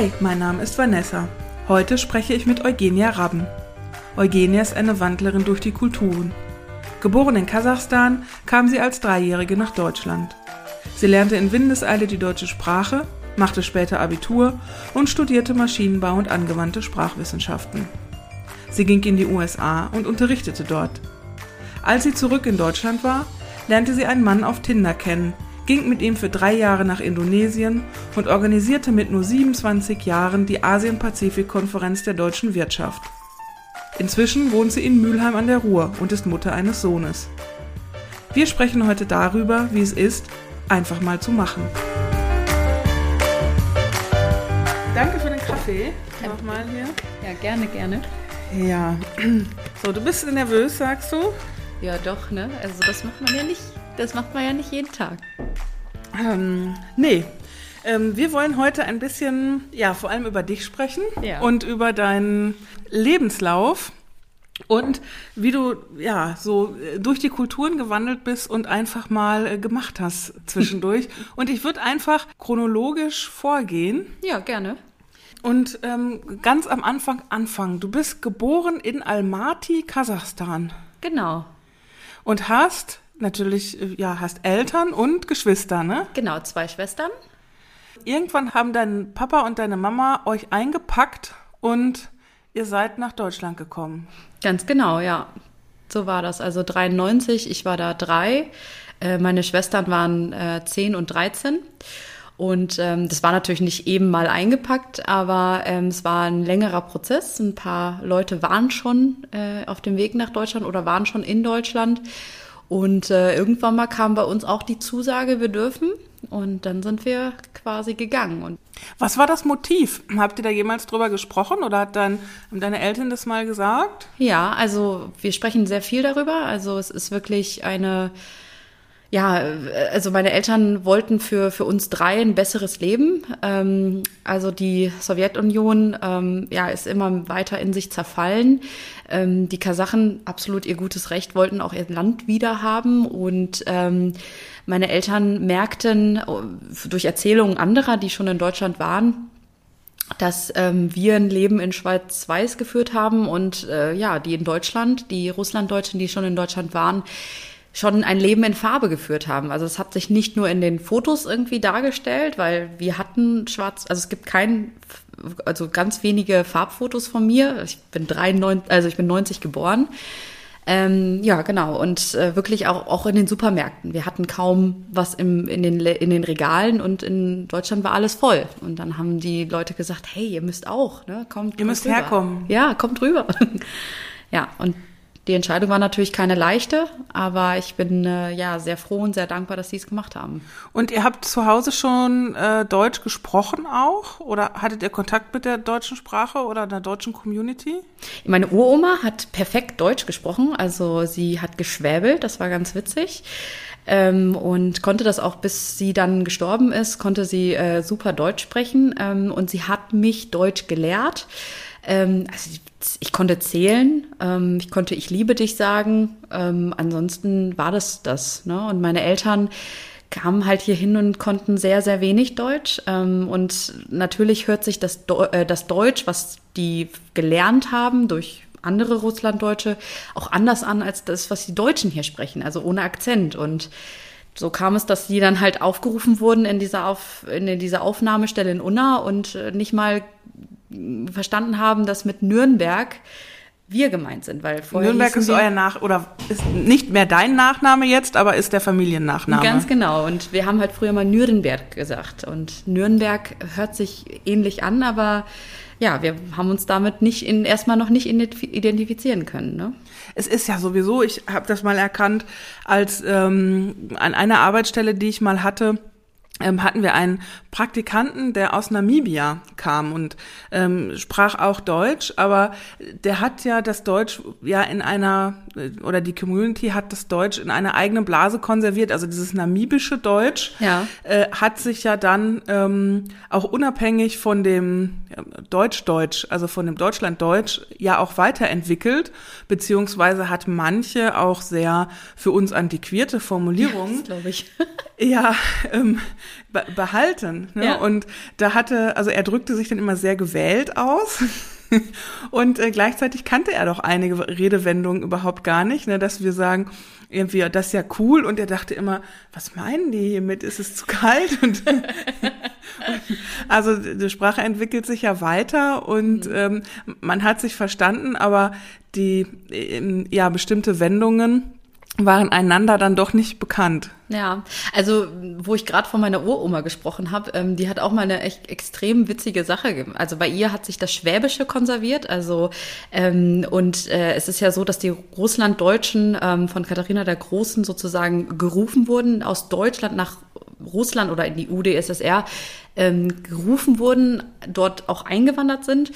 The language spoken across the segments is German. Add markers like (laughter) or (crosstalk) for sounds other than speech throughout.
Hi, mein Name ist Vanessa. Heute spreche ich mit Eugenia Rabben. Eugenia ist eine Wandlerin durch die Kulturen. Geboren in Kasachstan, kam sie als Dreijährige nach Deutschland. Sie lernte in Windeseile die deutsche Sprache, machte später Abitur und studierte Maschinenbau und angewandte Sprachwissenschaften. Sie ging in die USA und unterrichtete dort. Als sie zurück in Deutschland war, lernte sie einen Mann auf Tinder kennen, ging mit ihm für drei Jahre nach Indonesien und organisierte mit nur 27 Jahren die Asien-Pazifik-Konferenz der deutschen Wirtschaft. Inzwischen wohnt sie in Mülheim an der Ruhr und ist Mutter eines Sohnes. Wir sprechen heute darüber, wie es ist, einfach mal zu machen. Danke für den Kaffee. Nochmal hier. Ja, gerne, gerne. Ja. So, du bist nervös, sagst du? Ja, doch, ne? Also das macht man ja nicht, das macht man ja nicht jeden Tag. Ähm, nee. Ähm, wir wollen heute ein bisschen, ja, vor allem über dich sprechen Ja. und über deinen Lebenslauf und wie du, ja, so äh, durch die Kulturen gewandelt bist und einfach mal äh, gemacht hast zwischendurch. (laughs) und ich würde einfach chronologisch vorgehen Ja, gerne. und ähm, ganz am Anfang anfangen. Du bist geboren in Almaty, Kasachstan Genau. und hast natürlich, äh, ja, hast Eltern und Geschwister, ne? Genau, zwei Schwestern. Irgendwann haben dein Papa und deine Mama euch eingepackt und ihr seid nach Deutschland gekommen. Ganz genau, ja. So war das. Also 93, ich war da drei. Äh, meine Schwestern waren äh, 10 und 13. Und ähm, das war natürlich nicht eben mal eingepackt, aber ähm, es war ein längerer Prozess. Ein paar Leute waren schon äh, auf dem Weg nach Deutschland oder waren schon in Deutschland. Und äh, irgendwann mal kam bei uns auch die Zusage, wir dürfen. Und dann sind wir quasi gegangen. Und Was war das Motiv? Habt ihr da jemals drüber gesprochen oder hat dein, haben deine Eltern das mal gesagt? Ja, also wir sprechen sehr viel darüber. Also es ist wirklich eine, ja, äh, also meine Eltern wollten für, für uns drei ein besseres Leben. Ähm, also die Sowjetunion, ähm, ja, ist immer weiter in sich zerfallen. Ähm, die Kasachen, absolut ihr gutes Recht, wollten auch ihr Land wieder haben und ähm, meine Eltern merkten äh, durch Erzählungen anderer, die schon in Deutschland waren, dass ähm, wir ein Leben in Schwarz-Weiß geführt haben und äh, ja, die in Deutschland, die Russlanddeutschen, die schon in Deutschland waren, schon ein Leben in Farbe geführt haben. Also es hat sich nicht nur in den Fotos irgendwie dargestellt, weil wir hatten schwarz, also es gibt kein, also ganz wenige Farbfotos von mir. Ich bin 93, also ich bin 90 geboren. Ähm, ja, genau. Und äh, wirklich auch, auch in den Supermärkten. Wir hatten kaum was im, in, den, in den Regalen und in Deutschland war alles voll. Und dann haben die Leute gesagt, hey, ihr müsst auch, ne? Kommt, Ihr müsst kommt rüber. herkommen. Ja, kommt rüber. (laughs) ja, und die Entscheidung war natürlich keine leichte, aber ich bin äh, ja sehr froh und sehr dankbar, dass sie es gemacht haben. Und ihr habt zu Hause schon äh, Deutsch gesprochen auch? Oder hattet ihr Kontakt mit der deutschen Sprache oder der deutschen Community? Meine Uroma hat perfekt Deutsch gesprochen, also sie hat geschwäbelt, das war ganz witzig. Ähm, und konnte das auch, bis sie dann gestorben ist, konnte sie äh, super Deutsch sprechen. Ähm, und sie hat mich Deutsch gelehrt. Ähm, also ich konnte zählen, ähm, ich konnte ich liebe dich sagen. Ähm, ansonsten war das das. Ne? Und meine Eltern kamen halt hier hin und konnten sehr, sehr wenig Deutsch. Ähm, und natürlich hört sich das, Deu äh, das Deutsch, was die gelernt haben durch andere Russlanddeutsche, auch anders an als das, was die Deutschen hier sprechen, also ohne Akzent. Und so kam es, dass die dann halt aufgerufen wurden in dieser, Auf, in dieser Aufnahmestelle in Unna und äh, nicht mal verstanden haben, dass mit Nürnberg wir gemeint sind, weil vorher Nürnberg ist euer Nach- oder ist nicht mehr dein Nachname jetzt, aber ist der Familiennachname. Ganz genau. Und wir haben halt früher mal Nürnberg gesagt. Und Nürnberg hört sich ähnlich an, aber ja, wir haben uns damit nicht in, erstmal noch nicht identif- identifizieren können. Ne? Es ist ja sowieso, ich habe das mal erkannt, als ähm, an einer Arbeitsstelle, die ich mal hatte, ähm, hatten wir einen Praktikanten, der aus Namibia kam und ähm, sprach auch Deutsch, aber der hat ja das Deutsch ja in einer, äh, oder die Community hat das Deutsch in einer eigenen Blase konserviert, also dieses namibische Deutsch Ja. äh, hat sich ja dann ähm, auch unabhängig von dem ja, Deutsch-Deutsch, also von dem Deutschland-Deutsch, ja auch weiterentwickelt, beziehungsweise hat manche auch sehr für uns antiquierte Formulierungen Das glaube ich. ja, ähm, be behalten. Ne? Ja. Und da hatte, also er drückte sich dann immer sehr gewählt aus. (laughs) Und äh, gleichzeitig kannte er doch einige Redewendungen überhaupt gar nicht, ne, dass wir sagen, irgendwie, das ist ja cool. Und er dachte immer, was meinen die hiermit? Ist es zu kalt? Und, und (laughs) also die Sprache entwickelt sich ja weiter und ähm, man hat sich verstanden, aber die ähm, ja bestimmte Wendungen waren einander dann doch nicht bekannt. Ja, also wo ich gerade von meiner Uroma gesprochen habe, ähm, die hat auch mal eine echt extrem witzige Sache. Also bei ihr hat sich das Schwäbische konserviert. Also ähm, und äh, es ist ja so, dass die Russlanddeutschen ähm, von Katharina der Großen sozusagen gerufen wurden aus Deutschland nach Russland oder in die UdSSR ähm, gerufen wurden, dort auch eingewandert sind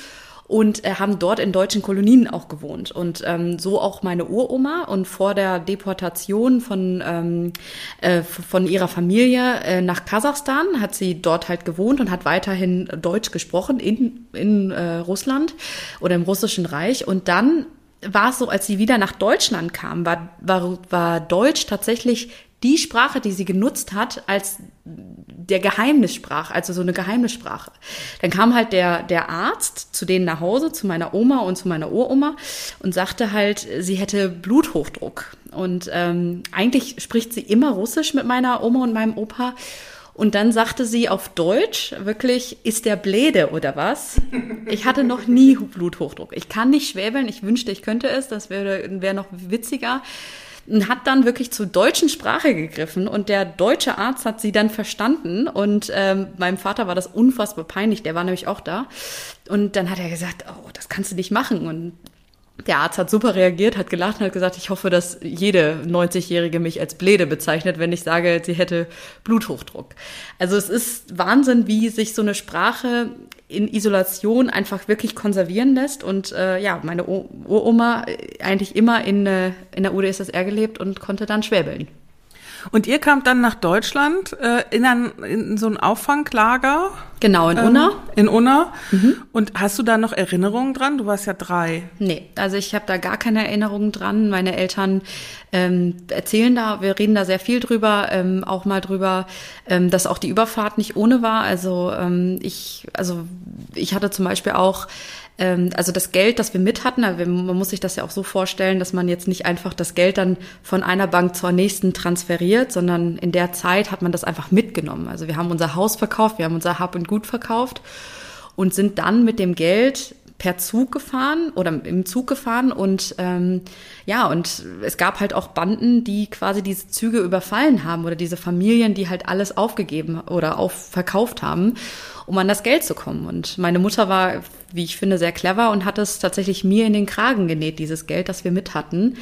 und äh, haben dort in deutschen Kolonien auch gewohnt. Und ähm, so auch meine Uroma. Und vor der Deportation von, ähm, äh, von ihrer Familie äh, nach Kasachstan hat sie dort halt gewohnt und hat weiterhin Deutsch gesprochen in, in äh, Russland oder im Russischen Reich. Und dann war es so, als sie wieder nach Deutschland kam, war, war, war Deutsch tatsächlich die Sprache, die sie genutzt hat, als der Geheimnissprache, also so eine Geheimnissprache. Dann kam halt der, der Arzt zu denen nach Hause, zu meiner Oma und zu meiner Uroma und sagte halt, sie hätte Bluthochdruck. Und ähm, eigentlich spricht sie immer Russisch mit meiner Oma und meinem Opa. Und dann sagte sie auf Deutsch wirklich, ist der Bläde oder was? Ich hatte noch nie Bluthochdruck. Ich kann nicht schwäbeln. Ich wünschte, ich könnte es. Das wäre wäre noch witziger. Und hat dann wirklich zur deutschen Sprache gegriffen und der deutsche Arzt hat sie dann verstanden und ähm, meinem Vater war das unfassbar peinlich, der war nämlich auch da und dann hat er gesagt, oh, das kannst du nicht machen und der Arzt hat super reagiert, hat gelacht und hat gesagt, ich hoffe, dass jede 90-Jährige mich als Bläde bezeichnet, wenn ich sage, sie hätte Bluthochdruck. Also es ist Wahnsinn, wie sich so eine Sprache in Isolation einfach wirklich konservieren lässt. Und äh, ja, meine Uroma äh, eigentlich immer in, äh, in der UdSSR gelebt und konnte dann schwäbeln. Und ihr kamt dann nach Deutschland äh, in, ein, in so ein Auffanglager Genau, in Unna. ähm, in Unna. Und hast du da noch Erinnerungen dran? Du warst ja drei. Nee, also ich habe da gar keine Erinnerungen dran. Meine Eltern ähm, erzählen da, wir reden da sehr viel drüber, ähm, auch mal drüber, ähm, dass auch die Überfahrt nicht ohne war. Also ähm, ich, also ich hatte zum Beispiel auch ähm, also das Geld, das wir mit hatten, also man muss sich das ja auch so vorstellen, dass man jetzt nicht einfach das Geld dann von einer Bank zur nächsten transferiert, sondern in der Zeit hat man das einfach mitgenommen. Also wir haben unser Haus verkauft, wir haben unser Hab und Gut verkauft und sind dann mit dem Geld per Zug gefahren oder im Zug gefahren und ähm, ja, und es gab halt auch Banden, die quasi diese Züge überfallen haben oder diese Familien, die halt alles aufgegeben oder auf verkauft haben, um an das Geld zu kommen. Und meine Mutter war, wie ich finde, sehr clever und hat es tatsächlich mir in den Kragen genäht, dieses Geld, das wir mit hatten.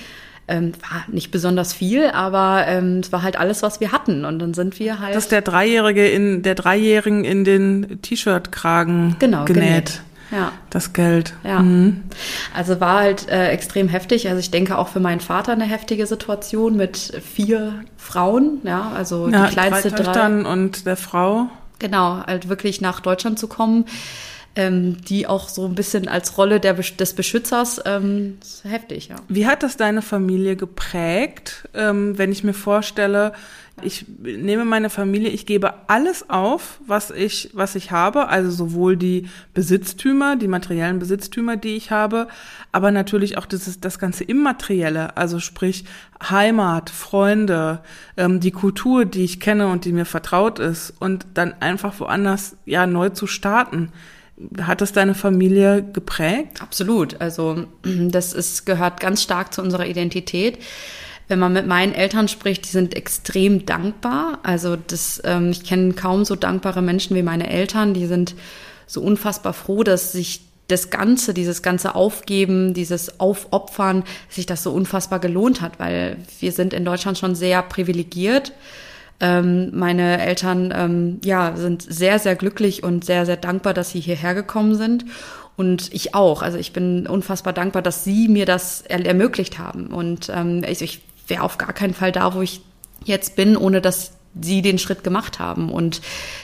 Ähm, war nicht besonders viel, aber ähm, es war halt alles, was wir hatten. Und dann sind wir halt. Das ist der Dreijährige in der Dreijährigen in den T-Shirt-Kragen Genau, genäht. genäht. Ja. Das Geld. Ja. Mhm. Also war halt äh, extrem heftig. Also ich denke auch für meinen Vater eine heftige Situation mit vier Frauen, ja, also Ja, die kleinste drei drei. Töchtern und der Frau. Genau, halt wirklich nach Deutschland zu kommen, ähm, die auch so ein bisschen als Rolle der, des Beschützers ähm, heftig, ja. Wie hat das deine Familie geprägt, ähm, wenn ich mir vorstelle, ich nehme meine Familie, ich gebe alles auf, was ich, was ich habe, also sowohl die Besitztümer, die materiellen Besitztümer, die ich habe, aber natürlich auch das, das ganze Immaterielle, also sprich Heimat, Freunde, ähm, die Kultur, die ich kenne und die mir vertraut ist und dann einfach woanders ja neu zu starten. Hat das deine Familie geprägt? Absolut. Also das ist, gehört ganz stark zu unserer Identität. Wenn man mit meinen Eltern spricht, die sind extrem dankbar. Also das, ähm, ich kenne kaum so dankbare Menschen wie meine Eltern. Die sind so unfassbar froh, dass sich das Ganze, dieses ganze Aufgeben, dieses Aufopfern, sich das so unfassbar gelohnt hat, weil wir sind in Deutschland schon sehr privilegiert. Ähm, meine Eltern ähm, ja, sind sehr, sehr glücklich und sehr, sehr dankbar, dass sie hierher gekommen sind. Und ich auch. Also ich bin unfassbar dankbar, dass sie mir das er ermöglicht haben. Und ähm, ich, ich wäre auf gar keinen Fall da, wo ich jetzt bin, ohne dass sie den Schritt gemacht haben. Und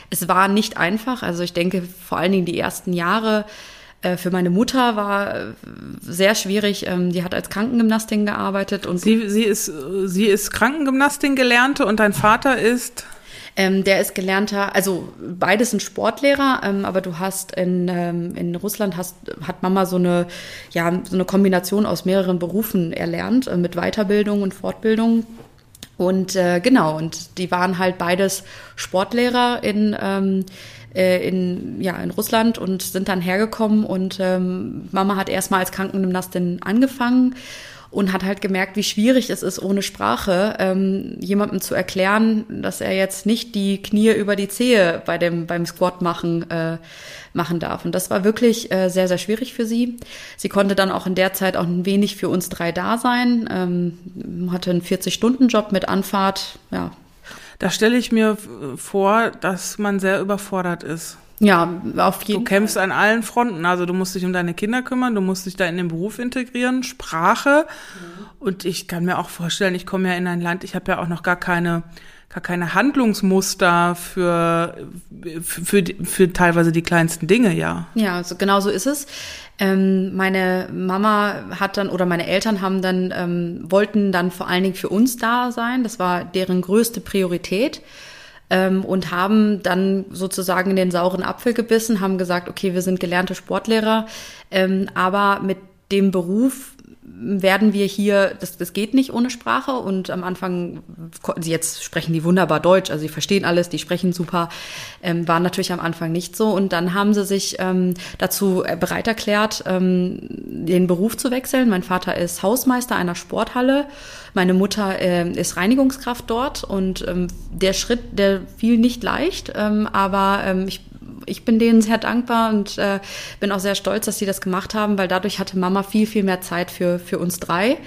es war nicht einfach. Also ich denke, vor allen Dingen die ersten Jahre äh, für meine Mutter war äh, sehr schwierig. Ähm, Die hat als Krankengymnastin gearbeitet und Sie, sie ist, sie ist Krankengymnastin gelernte und dein Vater ist Ähm, der ist gelernter, also beides sind Sportlehrer, ähm, aber du hast in, ähm, in Russland hast, hat Mama so eine, ja, so eine Kombination aus mehreren Berufen erlernt, äh, mit Weiterbildung und Fortbildung. Und äh, genau, und die waren halt beides Sportlehrer in, ähm, äh, in, ja, in Russland und sind dann hergekommen und ähm, Mama hat erstmal als Krankengymnastin angefangen und hat halt gemerkt, wie schwierig es ist, ohne Sprache ähm, jemandem zu erklären, dass er jetzt nicht die Knie über die Zehe bei dem beim Squat machen äh, machen darf. Und das war wirklich äh, sehr sehr schwierig für sie. Sie konnte dann auch in der Zeit auch ein wenig für uns drei da sein, ähm, hatte einen 40 Stunden Job mit Anfahrt, ja. Da stelle ich mir vor, dass man sehr überfordert ist. Ja, auf jeden Fall. Du kämpfst an allen Fronten. Also du musst dich um deine Kinder kümmern, du musst dich da in den Beruf integrieren, Sprache. Mhm. Und ich kann mir auch vorstellen, ich komme ja in ein Land, ich habe ja auch noch gar keine gar keine Handlungsmuster für, für, für, für teilweise die kleinsten Dinge, ja. Ja, also genau so ist es. Ähm, meine Mama hat dann oder meine Eltern haben dann ähm, wollten dann vor allen Dingen für uns da sein. Das war deren größte Priorität ähm, und haben dann sozusagen in den sauren Apfel gebissen, haben gesagt, okay, wir sind gelernte Sportlehrer, ähm, aber mit dem Beruf werden wir hier, das, das geht nicht ohne Sprache. Und am Anfang, jetzt sprechen die wunderbar Deutsch, also sie verstehen alles, die sprechen super, ähm, war natürlich am Anfang nicht so. Und dann haben sie sich ähm, dazu bereit erklärt, ähm, den Beruf zu wechseln. Mein Vater ist Hausmeister einer Sporthalle, meine Mutter äh, ist Reinigungskraft dort. Und ähm, der Schritt, der fiel nicht leicht, ähm, aber ähm, ich ich bin denen sehr dankbar und äh, bin auch sehr stolz, dass sie das gemacht haben, weil dadurch hatte Mama viel, viel mehr Zeit für, für uns drei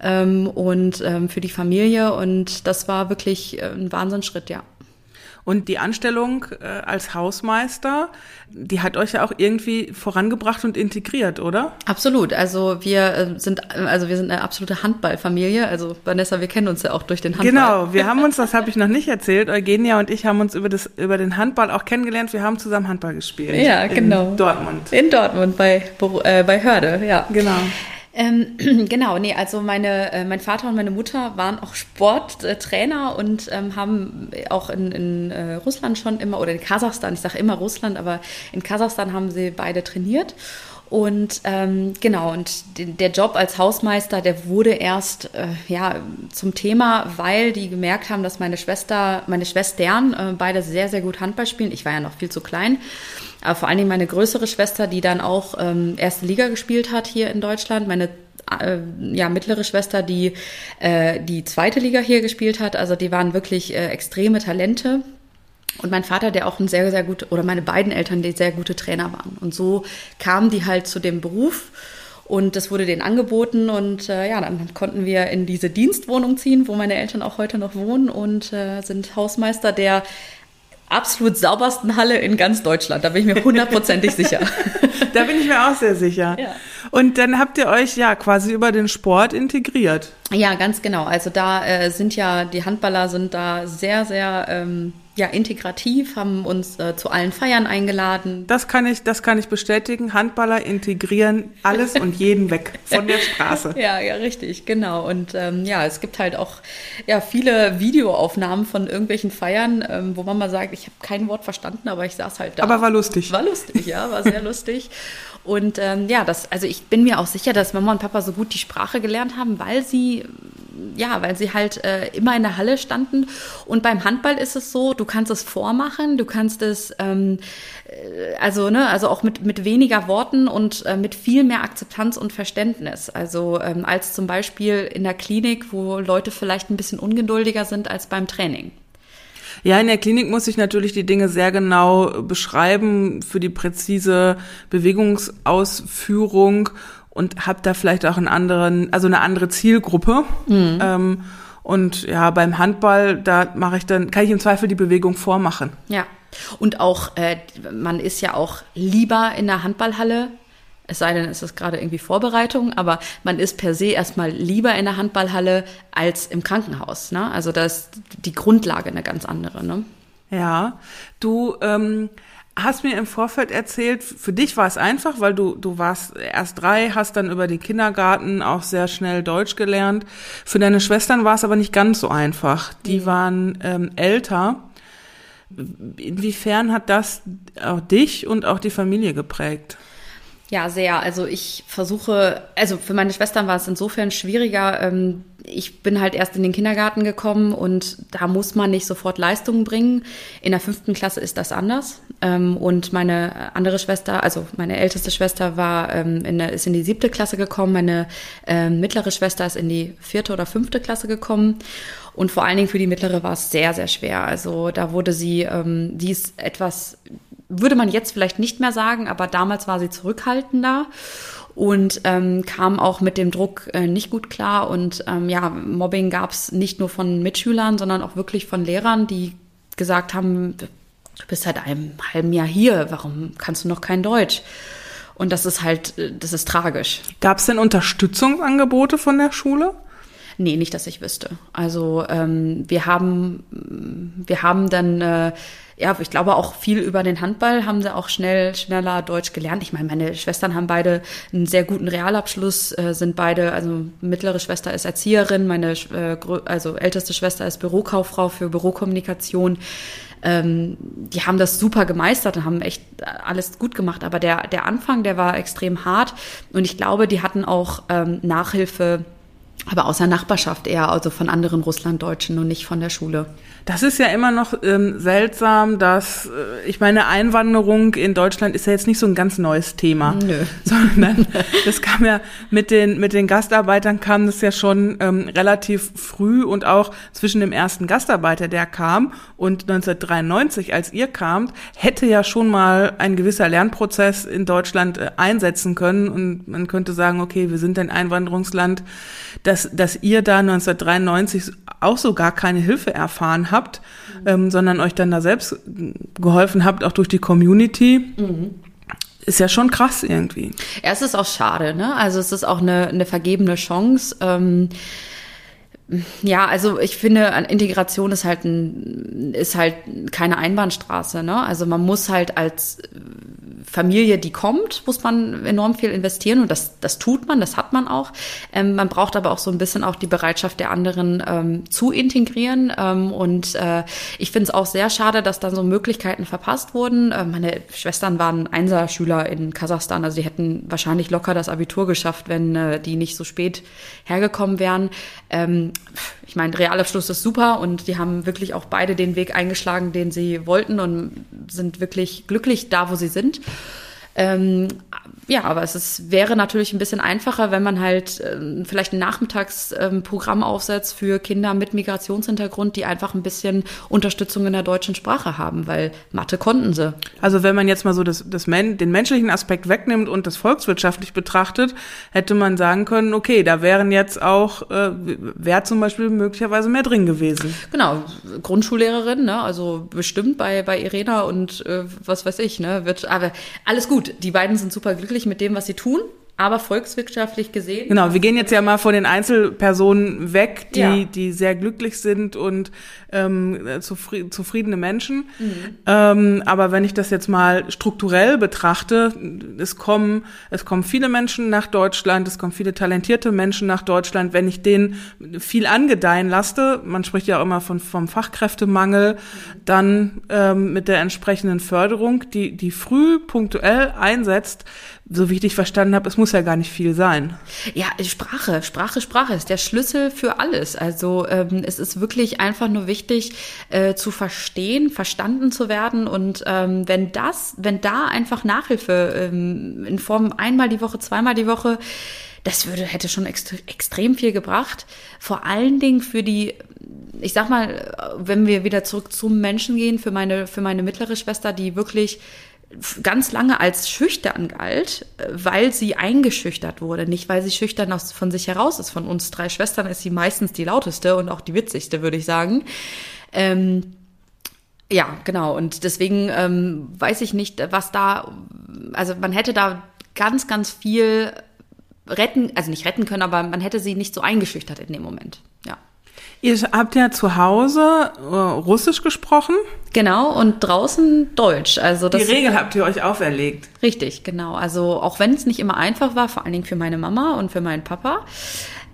ähm, und ähm, für die Familie. Und das war wirklich äh, ein Wahnsinnsschritt, ja. Und die Anstellung äh, als Hausmeister, die hat euch ja auch irgendwie vorangebracht und integriert, oder? Absolut. Also wir äh, sind, also wir sind eine absolute Handballfamilie. Also Vanessa, wir kennen uns ja auch durch den Handball. Genau, wir haben uns, das habe ich noch nicht erzählt, Eugenia und ich haben uns über, das, über den Handball auch kennengelernt. Wir haben zusammen Handball gespielt. Ja, genau. In Dortmund. In Dortmund bei, äh, bei Hörde, ja. Genau. Ähm, (clears throat) genau, nee, also meine, äh, mein Vater und meine Mutter waren auch Sporttrainer und ähm, haben auch in, in äh, Russland schon immer, oder in Kasachstan, ich sage immer Russland, aber in Kasachstan haben sie beide trainiert. Und ähm, genau, und der Job als Hausmeister, der wurde erst äh, ja, zum Thema, weil die gemerkt haben, dass meine Schwester, meine Schwestern äh, beide sehr, sehr gut Handball spielen. Ich war ja noch viel zu klein. Aber vor allen Dingen meine größere Schwester, die dann auch ähm, erste Liga gespielt hat hier in Deutschland, meine äh, ja, mittlere Schwester, die äh, die zweite Liga hier gespielt hat. Also die waren wirklich äh, extreme Talente. Und mein Vater, der auch ein sehr, sehr gut, oder meine beiden Eltern, die sehr gute Trainer waren. Und so kamen die halt zu dem Beruf. Und das wurde denen angeboten und äh, ja, dann konnten wir in diese Dienstwohnung ziehen, wo meine Eltern auch heute noch wohnen und äh, sind Hausmeister der absolut saubersten Halle in ganz Deutschland. Da bin ich mir hundertprozentig (laughs) sicher. Da bin ich mir auch sehr sicher. Ja. Und dann habt ihr euch ja quasi über den Sport integriert. Ja, ganz genau. Also da äh, sind ja, die Handballer sind da sehr, sehr ähm, ja, integrativ, haben uns äh, zu allen Feiern eingeladen. Das kann ich, das kann ich bestätigen. Handballer integrieren alles und jeden weg von der Straße. (laughs) ja, ja, richtig, genau. Und ähm, ja, es gibt halt auch ja viele Videoaufnahmen von irgendwelchen Feiern, ähm, wo man mal sagt, ich habe kein Wort verstanden, aber ich saß halt da. Aber war lustig. War lustig, ja, war sehr (laughs) lustig. Und ähm, ja, das, also ich bin mir auch sicher, dass Mama und Papa so gut die Sprache gelernt haben, weil sie ja, weil sie halt äh, immer in der Halle standen. Und beim Handball ist es so, du kannst es vormachen, du kannst es, ähm, äh, also, ne, also auch mit, mit weniger Worten und äh, mit viel mehr Akzeptanz und Verständnis. Also ähm, als zum Beispiel in der Klinik, wo Leute vielleicht ein bisschen ungeduldiger sind als beim Training. Ja, in der Klinik muss ich natürlich die Dinge sehr genau beschreiben für die präzise Bewegungsausführung und habe da vielleicht auch einen anderen, also eine andere Zielgruppe. Mhm. Ähm, und ja, beim Handball, da mache ich dann, kann ich im Zweifel die Bewegung vormachen. Ja. Und auch, äh, man ist ja auch lieber in der Handballhalle, es sei denn, es ist gerade irgendwie Vorbereitung, aber man ist per se erstmal lieber in der Handballhalle als im Krankenhaus. Ne? Also da ist die Grundlage eine ganz andere. Ne? Ja, du ähm, hast mir im Vorfeld erzählt, für dich war es einfach, weil du, du warst erst drei, hast dann über den Kindergarten auch sehr schnell Deutsch gelernt. Für deine Schwestern war es aber nicht ganz so einfach. Die mhm. waren ähm, älter. Inwiefern hat das auch dich und auch die Familie geprägt? Ja, sehr. Also ich versuche, also für meine Schwestern war es insofern schwieriger. Ähm, ich bin halt erst in den Kindergarten gekommen und da muss man nicht sofort Leistungen bringen. In der fünften Klasse ist das anders. Ähm, und meine andere Schwester, also meine älteste Schwester war ähm, in der, ist in die siebte Klasse gekommen. Meine mittlere Schwester ist in die vierte oder fünfte Klasse gekommen. Und vor allen Dingen für die mittlere war es sehr, sehr schwer. Also da wurde sie, die ist etwas würde man jetzt vielleicht nicht mehr sagen, aber damals war sie zurückhaltender und ähm, kam auch mit dem Druck äh, nicht gut klar. Und ähm, ja, Mobbing gab es nicht nur von Mitschülern, sondern auch wirklich von Lehrern, die gesagt haben, du bist seit einem halben Jahr hier, warum kannst du noch kein Deutsch? Und das ist halt, äh, das ist tragisch. Gab es denn Unterstützungsangebote von der Schule? Nee, nicht, dass ich wüsste. Also ähm, wir haben, wir haben dann äh, ja, ich glaube auch viel über den Handball haben sie auch schnell, schneller Deutsch gelernt. Ich meine, meine Schwestern haben beide einen sehr guten Realabschluss, äh, sind beide, also mittlere Schwester ist Erzieherin, meine äh, also älteste Schwester ist Bürokauffrau für Bürokommunikation. Ähm, die haben das super gemeistert und haben echt alles gut gemacht. Aber der, der Anfang, der war extrem hart und ich glaube, die hatten auch ähm, Nachhilfe aber aus der Nachbarschaft eher, also von anderen Russlanddeutschen und nicht von der Schule. Das ist ja immer noch ähm, seltsam, dass, äh, ich meine, Einwanderung in Deutschland ist ja jetzt nicht so ein ganz neues Thema. Nö. (laughs) Sondern das kam ja mit den, mit den Gastarbeitern kam das ja schon ähm, relativ früh und auch zwischen dem ersten Gastarbeiter, der kam und 1993, als ihr kamt, hätte ja schon mal ein gewisser Lernprozess in Deutschland äh, einsetzen können und man könnte sagen, okay, wir sind ein Einwanderungsland, dass, dass ihr da 1993 auch so gar keine Hilfe erfahren habt, mhm. ähm, sondern euch dann da selbst geholfen habt, auch durch die Community. Mhm. Ist ja schon krass irgendwie. Ja, es ist auch schade, ne? Also es ist auch eine, eine vergebene Chance. Ähm ja, also ich finde, Integration ist halt ein, ist halt keine Einbahnstraße. Ne? Also man muss halt als Familie, die kommt, muss man enorm viel investieren und das, das tut man, das hat man auch. Ähm, man braucht aber auch so ein bisschen auch die Bereitschaft der anderen ähm, zu integrieren. Ähm, und äh, ich finde es auch sehr schade, dass dann so Möglichkeiten verpasst wurden. Äh, meine Schwestern waren Einser-Schüler in Kasachstan, also die hätten wahrscheinlich locker das Abitur geschafft, wenn äh, die nicht so spät hergekommen wären. Ich meine, Realabschluss ist super und die haben wirklich auch beide den Weg eingeschlagen, den sie wollten und sind wirklich glücklich da, wo sie sind. Ähm, ja, aber es ist, wäre natürlich ein bisschen einfacher, wenn man halt ähm, vielleicht ein Nachmittagsprogramm ähm, aufsetzt für Kinder mit Migrationshintergrund, die einfach ein bisschen Unterstützung in der deutschen Sprache haben, weil Mathe konnten sie. Also wenn man jetzt mal so das, das Men den menschlichen Aspekt wegnimmt und das volkswirtschaftlich betrachtet, hätte man sagen können, okay, da wären jetzt auch, äh, wäre zum Beispiel möglicherweise mehr drin gewesen. Genau, Grundschullehrerin, ne, also bestimmt bei, bei Irena und äh, was weiß ich, ne, wird, aber alles gut, die beiden sind super glücklich mit dem, was sie tun, aber volkswirtschaftlich gesehen. Genau, wir gehen jetzt ja mal von den Einzelpersonen weg, die, ja. die sehr glücklich sind und ähm, zufri zufriedene Menschen. Mhm. Ähm, aber wenn ich das jetzt mal strukturell betrachte, es kommen, es kommen viele Menschen nach Deutschland, es kommen viele talentierte Menschen nach Deutschland. Wenn ich denen viel angedeihen lasse, man spricht ja auch immer von, vom Fachkräftemangel, mhm. dann ähm, mit der entsprechenden Förderung, die, die früh punktuell einsetzt, so wie ich dich verstanden habe, es muss ja gar nicht viel sein. Ja, Sprache, Sprache, Sprache ist der Schlüssel für alles. Also ähm, es ist wirklich einfach nur wichtig äh, zu verstehen, verstanden zu werden. Und ähm, wenn das, wenn da einfach Nachhilfe ähm, in Form einmal die Woche, zweimal die Woche, das würde, hätte schon extre extrem viel gebracht. Vor allen Dingen für die, ich sag mal, wenn wir wieder zurück zum Menschen gehen, für meine, für meine mittlere Schwester, die wirklich ganz lange als schüchtern galt, weil sie eingeschüchtert wurde. Nicht, weil sie schüchtern aus, von sich heraus ist. Von uns drei Schwestern ist sie meistens die lauteste und auch die witzigste, würde ich sagen. Ähm, ja, genau. Und deswegen ähm, weiß ich nicht, was da, also man hätte da ganz, ganz viel retten, also nicht retten können, aber man hätte sie nicht so eingeschüchtert in dem Moment. Ja. Ihr habt ja zu Hause äh, Russisch gesprochen. Genau, und draußen Deutsch. Also das, Die Regel habt ihr euch auferlegt. Richtig, genau. Also auch wenn es nicht immer einfach war, vor allen Dingen für meine Mama und für meinen Papa.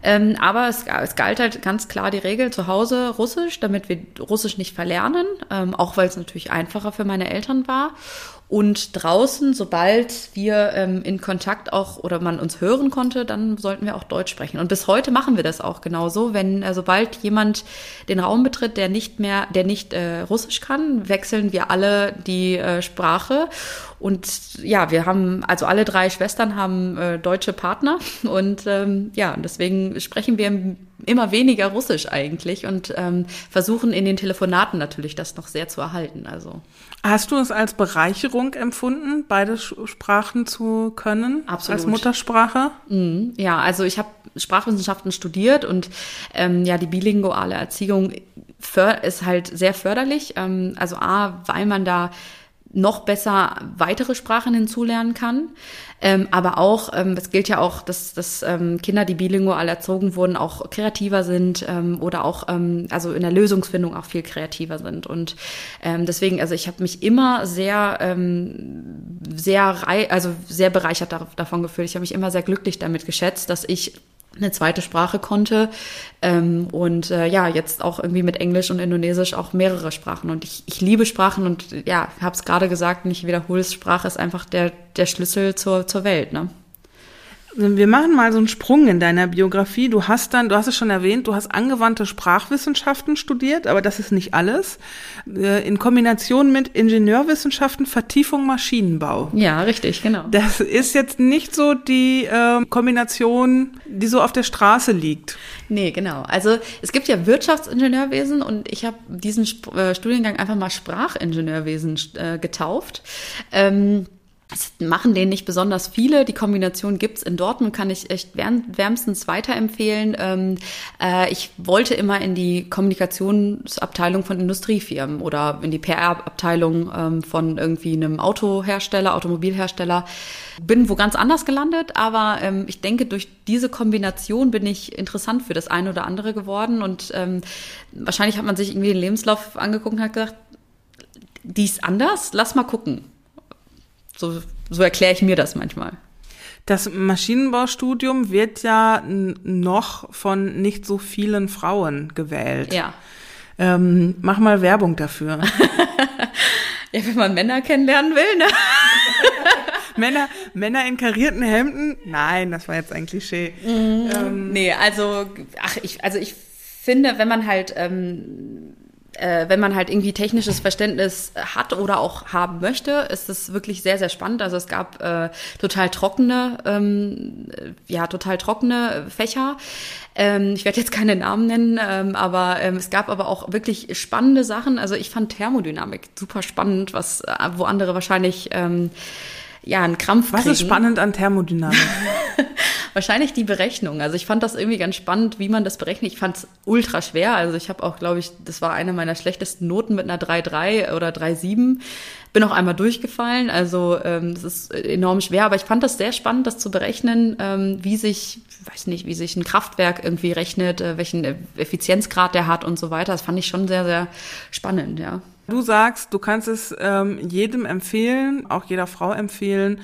Ähm, aber es, es galt halt ganz klar die Regel zu Hause Russisch, damit wir Russisch nicht verlernen, ähm, auch weil es natürlich einfacher für meine Eltern war. Und draußen, sobald wir ähm, in Kontakt auch oder man uns hören konnte, dann sollten wir auch Deutsch sprechen. Und bis heute machen wir das auch genauso. Wenn äh, sobald jemand den Raum betritt, der nicht mehr, der nicht äh, Russisch kann, wechseln wir alle die äh, Sprache. Und ja, wir haben, also alle drei Schwestern haben äh, deutsche Partner (laughs) und ähm, ja, deswegen sprechen wir immer weniger Russisch eigentlich und ähm, versuchen in den Telefonaten natürlich das noch sehr zu erhalten. Also hast du es als Bereicherung empfunden, beide Sprachen zu können Absolut. als Muttersprache? Mhm, ja, also ich habe Sprachwissenschaften studiert und ähm, ja die bilinguale Erziehung ist halt sehr förderlich. Ähm, also a, weil man da noch besser weitere Sprachen hinzulernen kann. Ähm, aber auch, ähm, es gilt ja auch, dass, dass ähm, Kinder, die bilingual erzogen wurden, auch kreativer sind ähm, oder auch, ähm, also in der Lösungsfindung auch viel kreativer sind. Und ähm, deswegen, also ich habe mich immer sehr, ähm, sehr, also sehr bereichert davon gefühlt. Ich habe mich immer sehr glücklich damit geschätzt, dass ich eine zweite Sprache konnte ähm, und äh, ja, jetzt auch irgendwie mit Englisch und Indonesisch auch mehrere Sprachen. Und ich, ich liebe Sprachen und ja, habe es gerade gesagt und ich wiederhole es, Sprache ist einfach der, der Schlüssel zur, zur Welt. Ne? Wir machen mal so einen Sprung in deiner Biografie. Du hast dann, du hast es schon erwähnt, du hast angewandte Sprachwissenschaften studiert, aber das ist nicht alles. Äh, in Kombination mit Ingenieurwissenschaften, Vertiefung Maschinenbau. Ja, richtig, genau. Das ist jetzt nicht so die äh, Kombination, die so auf der Straße liegt. Nee, genau. Also es gibt ja Wirtschaftsingenieurwesen und ich habe diesen Sp äh, Studiengang einfach mal Sprachingenieurwesen äh, getauft. Ähm, es machen den nicht besonders viele. Die Kombination gibt's in Dortmund, kann ich echt wärmstens weiterempfehlen. Ähm, äh, ich wollte immer in die Kommunikationsabteilung von Industriefirmen oder in die PR-Abteilung ähm, von irgendwie einem Autohersteller, Automobilhersteller. Bin wo ganz anders gelandet, aber ähm, ich denke, durch diese Kombination bin ich interessant für das eine oder andere geworden. Und ähm, wahrscheinlich hat man sich irgendwie den Lebenslauf angeguckt und hat gesagt, die ist anders, lass mal gucken. So, so erkläre ich mir das manchmal. Das Maschinenbaustudium wird ja noch von nicht so vielen Frauen gewählt. Ja. Ähm, mach mal Werbung dafür. (laughs) ja, wenn man Männer kennenlernen will, ne? (laughs) Männer, Männer in karierten Hemden? Nein, das war jetzt ein Klischee. Mhm. Ähm, nee, also, ach, ich, also ich finde, wenn man halt ähm, äh, wenn man halt irgendwie technisches Verständnis hat oder auch haben möchte, ist es wirklich sehr, sehr spannend. Also es gab äh, total trockene, ähm, ja, total trockene Fächer. Ähm, ich werde jetzt keine Namen nennen, ähm, aber ähm, es gab aber auch wirklich spannende Sachen. Also ich fand Thermodynamik super spannend, was, äh, wo andere wahrscheinlich ähm, ja, einen Krampf Was ist spannend an Thermodynamik? (laughs) Wahrscheinlich die Berechnung. Also ich fand das irgendwie ganz spannend, wie man das berechnet. Ich fand es ultra schwer. Also ich habe auch, glaube ich, das war eine meiner schlechtesten Noten mit einer 3,3 oder 3,7. Bin auch einmal durchgefallen. Also ähm, das ist enorm schwer. Aber ich fand das sehr spannend, das zu berechnen, ähm, wie sich, weiß nicht, wie sich ein Kraftwerk irgendwie rechnet, äh, welchen Effizienzgrad der hat und so weiter. Das fand ich schon sehr, sehr spannend, ja. Du sagst, du kannst es ähm, jedem empfehlen, auch jeder Frau empfehlen,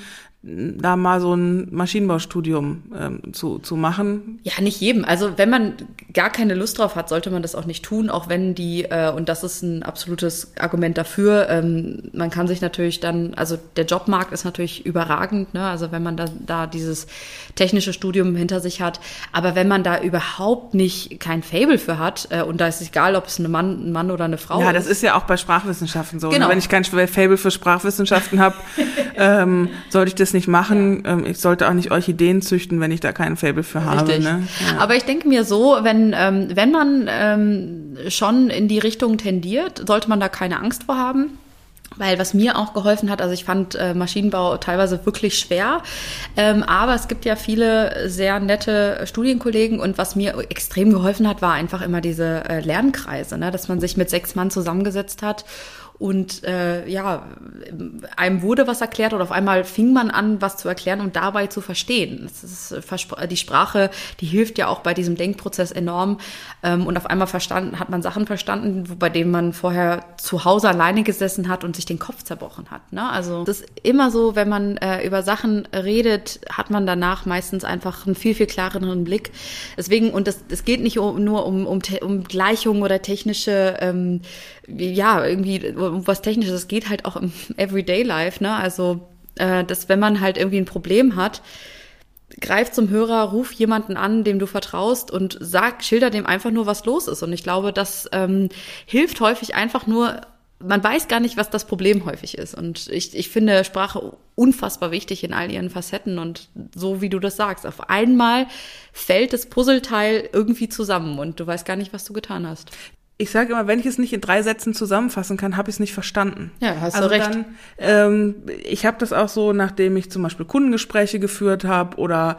da mal so ein Maschinenbaustudium ähm, zu, zu machen? Ja, nicht jedem. Also wenn man gar keine Lust drauf hat, sollte man das auch nicht tun, auch wenn die, äh, und das ist ein absolutes Argument dafür, ähm, man kann sich natürlich dann, also der Jobmarkt ist natürlich überragend, ne? also wenn man da, da dieses technische Studium hinter sich hat, aber wenn man da überhaupt nicht kein Fable für hat, äh, und da ist es egal, ob es ein Mann, ein Mann oder eine Frau ist. Ja, das ist ja auch bei Sprachwissenschaften so. Ne? Genau. Wenn ich kein Fable für Sprachwissenschaften habe, (laughs) ähm, sollte ich das nicht machen. Ja. Ähm, ich sollte auch nicht Orchideen züchten, wenn ich da keinen Fable für habe. Richtig. Ne? Ja. Aber ich denke mir so, wenn, ähm, wenn man ähm, schon in die Richtung tendiert, sollte man da keine Angst vor haben. Weil was mir auch geholfen hat, also ich fand äh, Maschinenbau teilweise wirklich schwer, ähm, aber es gibt ja viele sehr nette Studienkollegen und was mir extrem geholfen hat, war einfach immer diese äh, Lernkreise, ne? dass man sich mit sechs Mann zusammengesetzt hat und äh, ja, einem wurde was erklärt und auf einmal fing man an, was zu erklären und dabei zu verstehen. Ist, äh, die Sprache, die hilft ja auch bei diesem Denkprozess enorm ähm, und auf einmal verstanden, hat man Sachen verstanden, bei denen man vorher zu Hause alleine gesessen hat und sich den Kopf zerbrochen hat. Ne? Also das ist immer so, wenn man äh, über Sachen redet, hat man danach meistens einfach einen viel, viel klareren Blick. Deswegen, und es geht nicht nur um, um, um Gleichungen oder technische ähm, ja, irgendwie um was Technisches. Es geht halt auch im (laughs) Everyday Life, ne? Also, äh, dass wenn man halt irgendwie ein Problem hat, greif zum Hörer, ruf jemanden an, dem du vertraust und sag, schilder dem einfach nur, was los ist. Und ich glaube, das ähm, hilft häufig einfach nur, man weiß gar nicht, was das Problem häufig ist. Und ich, ich finde Sprache unfassbar wichtig in all ihren Facetten. Und so wie du das sagst, auf einmal fällt das Puzzleteil irgendwie zusammen und du weißt gar nicht, was du getan hast ich sage immer, wenn ich es nicht in drei Sätzen zusammenfassen kann, habe ich es nicht verstanden. Ja, hast also du recht. Dann, ähm, ich habe das auch so, nachdem ich zum Beispiel Kundengespräche geführt habe oder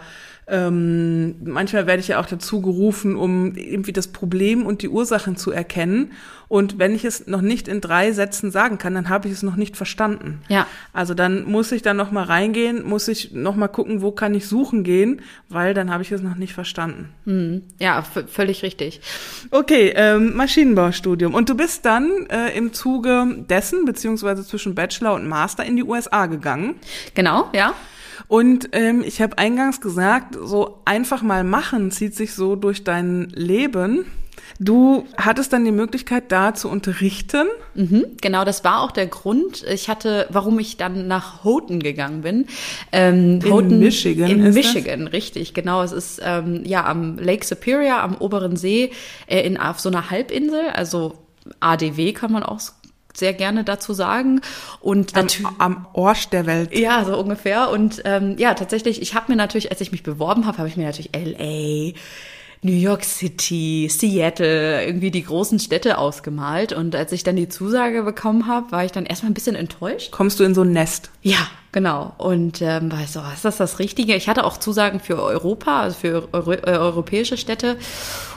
ähm, manchmal werde ich ja auch dazu gerufen, um irgendwie das Problem und die Ursachen zu erkennen. Und wenn ich es noch nicht in drei Sätzen sagen kann, dann habe ich es noch nicht verstanden. Ja. Also dann muss ich da noch mal reingehen, muss ich noch mal gucken, wo kann ich suchen gehen, weil dann habe ich es noch nicht verstanden. Mhm. Ja, völlig richtig. Okay, ähm, Maschinenbaustudium. Und du bist dann äh, im Zuge dessen, beziehungsweise zwischen Bachelor und Master in die USA gegangen. Genau, ja. Und ähm, ich habe eingangs gesagt, so einfach mal machen zieht sich so durch dein Leben. Du hattest dann die Möglichkeit, da zu unterrichten. Mhm, genau, das war auch der Grund. Ich hatte, warum ich dann nach Houghton gegangen bin. Ähm, in Houghton, Michigan. In Michigan, das? richtig, genau. Es ist ähm, ja am Lake Superior, am oberen See, äh, in, auf so einer Halbinsel, also ADW kann man auch sehr gerne dazu sagen. Und am, am Orsch der Welt. Ja, so ungefähr. Und ähm, ja, tatsächlich, ich habe mir natürlich, als ich mich beworben habe, habe ich mir natürlich LA, New York City, Seattle, irgendwie die großen Städte ausgemalt. Und als ich dann die Zusage bekommen habe, war ich dann erstmal ein bisschen enttäuscht. Kommst du in so ein Nest? Ja, genau. Und ähm, war so, ist das das Richtige? Ich hatte auch Zusagen für Europa, also für Euro äh, europäische Städte.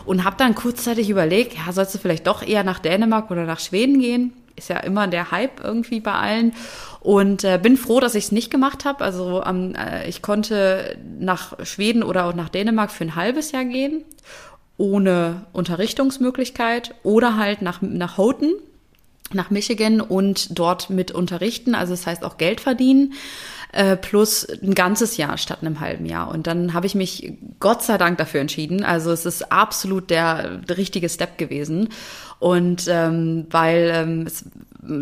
Und habe dann kurzzeitig überlegt, ja, sollst du vielleicht doch eher nach Dänemark oder nach Schweden gehen? Ist ja immer der Hype irgendwie bei allen. Und äh, bin froh, dass ich es nicht gemacht habe. Also ähm, äh, ich konnte nach Schweden oder auch nach Dänemark für ein halbes Jahr gehen, ohne Unterrichtungsmöglichkeit oder halt nach, nach Houghton, nach Michigan und dort mit unterrichten, also das heißt auch Geld verdienen äh, plus ein ganzes Jahr statt einem halben Jahr. Und dann habe ich mich Gott sei Dank dafür entschieden. Also es ist absolut der, der richtige Step gewesen. Und ähm, weil ähm, es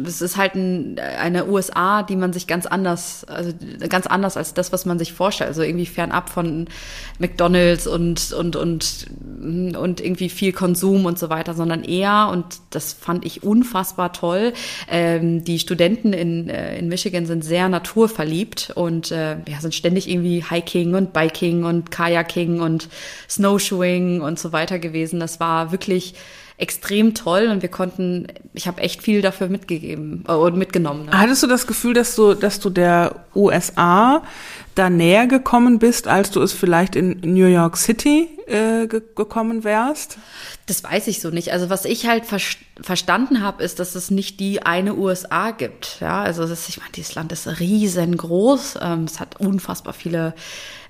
es ist halt ein, eine USA, die man sich ganz anders, also ganz anders als das, was man sich vorstellt. Also irgendwie fernab von McDonalds und, und, und, und irgendwie viel Konsum und so weiter, sondern eher, und das fand ich unfassbar toll, ähm, die Studenten in, äh, in Michigan sind sehr naturverliebt und äh, ja, sind ständig irgendwie Hiking und Biking und Kayaking und Snowshoeing und so weiter gewesen. Das war wirklich extrem toll und wir konnten, ich habe echt viel dafür mitgegeben äh, und mitgenommen. Ne? Hattest du das Gefühl, dass du, dass du der USA da näher gekommen bist, als du es vielleicht in New York City äh, ge gekommen wärst? Das weiß ich so nicht. Also was ich halt ver verstanden habe, ist, dass es nicht die eine USA gibt. Ja, also das, ich meine, dieses Land ist riesengroß. Ähm, es hat unfassbar viele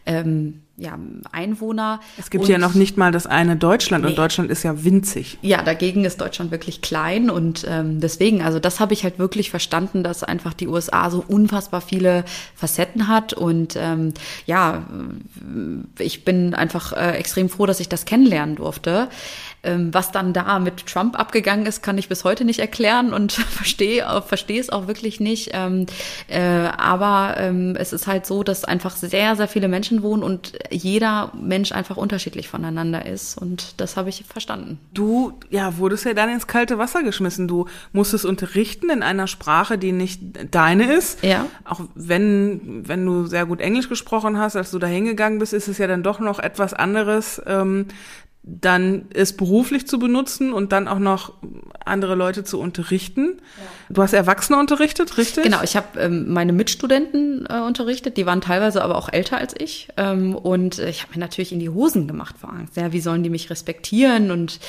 ähm, ja, Einwohner. Es gibt und, ja noch nicht mal das eine Deutschland nee. und Deutschland ist ja winzig. Ja, dagegen ist Deutschland wirklich klein und ähm, deswegen, also das habe ich halt wirklich verstanden, dass einfach die USA so unfassbar viele Facetten hat und ähm, ja, ich bin einfach äh, extrem froh, dass ich das kennenlernen durfte. Ähm, was dann da mit Trump abgegangen ist, kann ich bis heute nicht erklären und (laughs) verstehe verstehe es auch wirklich nicht. Ähm, äh, aber ähm, es ist halt so, dass einfach sehr, sehr viele Menschen wohnen und jeder Mensch einfach unterschiedlich voneinander ist. Und das habe ich verstanden. Du, ja, wurdest ja dann ins kalte Wasser geschmissen. Du musstest unterrichten in einer Sprache, die nicht deine ist. Ja. Auch wenn, wenn du sehr gut Englisch gesprochen hast, als du da hingegangen bist, ist es ja dann doch noch etwas anderes, ähm, dann es beruflich zu benutzen und dann auch noch andere Leute zu unterrichten. Ja. Du hast Erwachsene unterrichtet, richtig? Genau, ich habe ähm, meine Mitstudenten äh, unterrichtet, die waren teilweise aber auch älter als ich. Ähm, und äh, ich habe mir natürlich in die Hosen gemacht vor Angst. Ja, wie sollen die mich respektieren? Und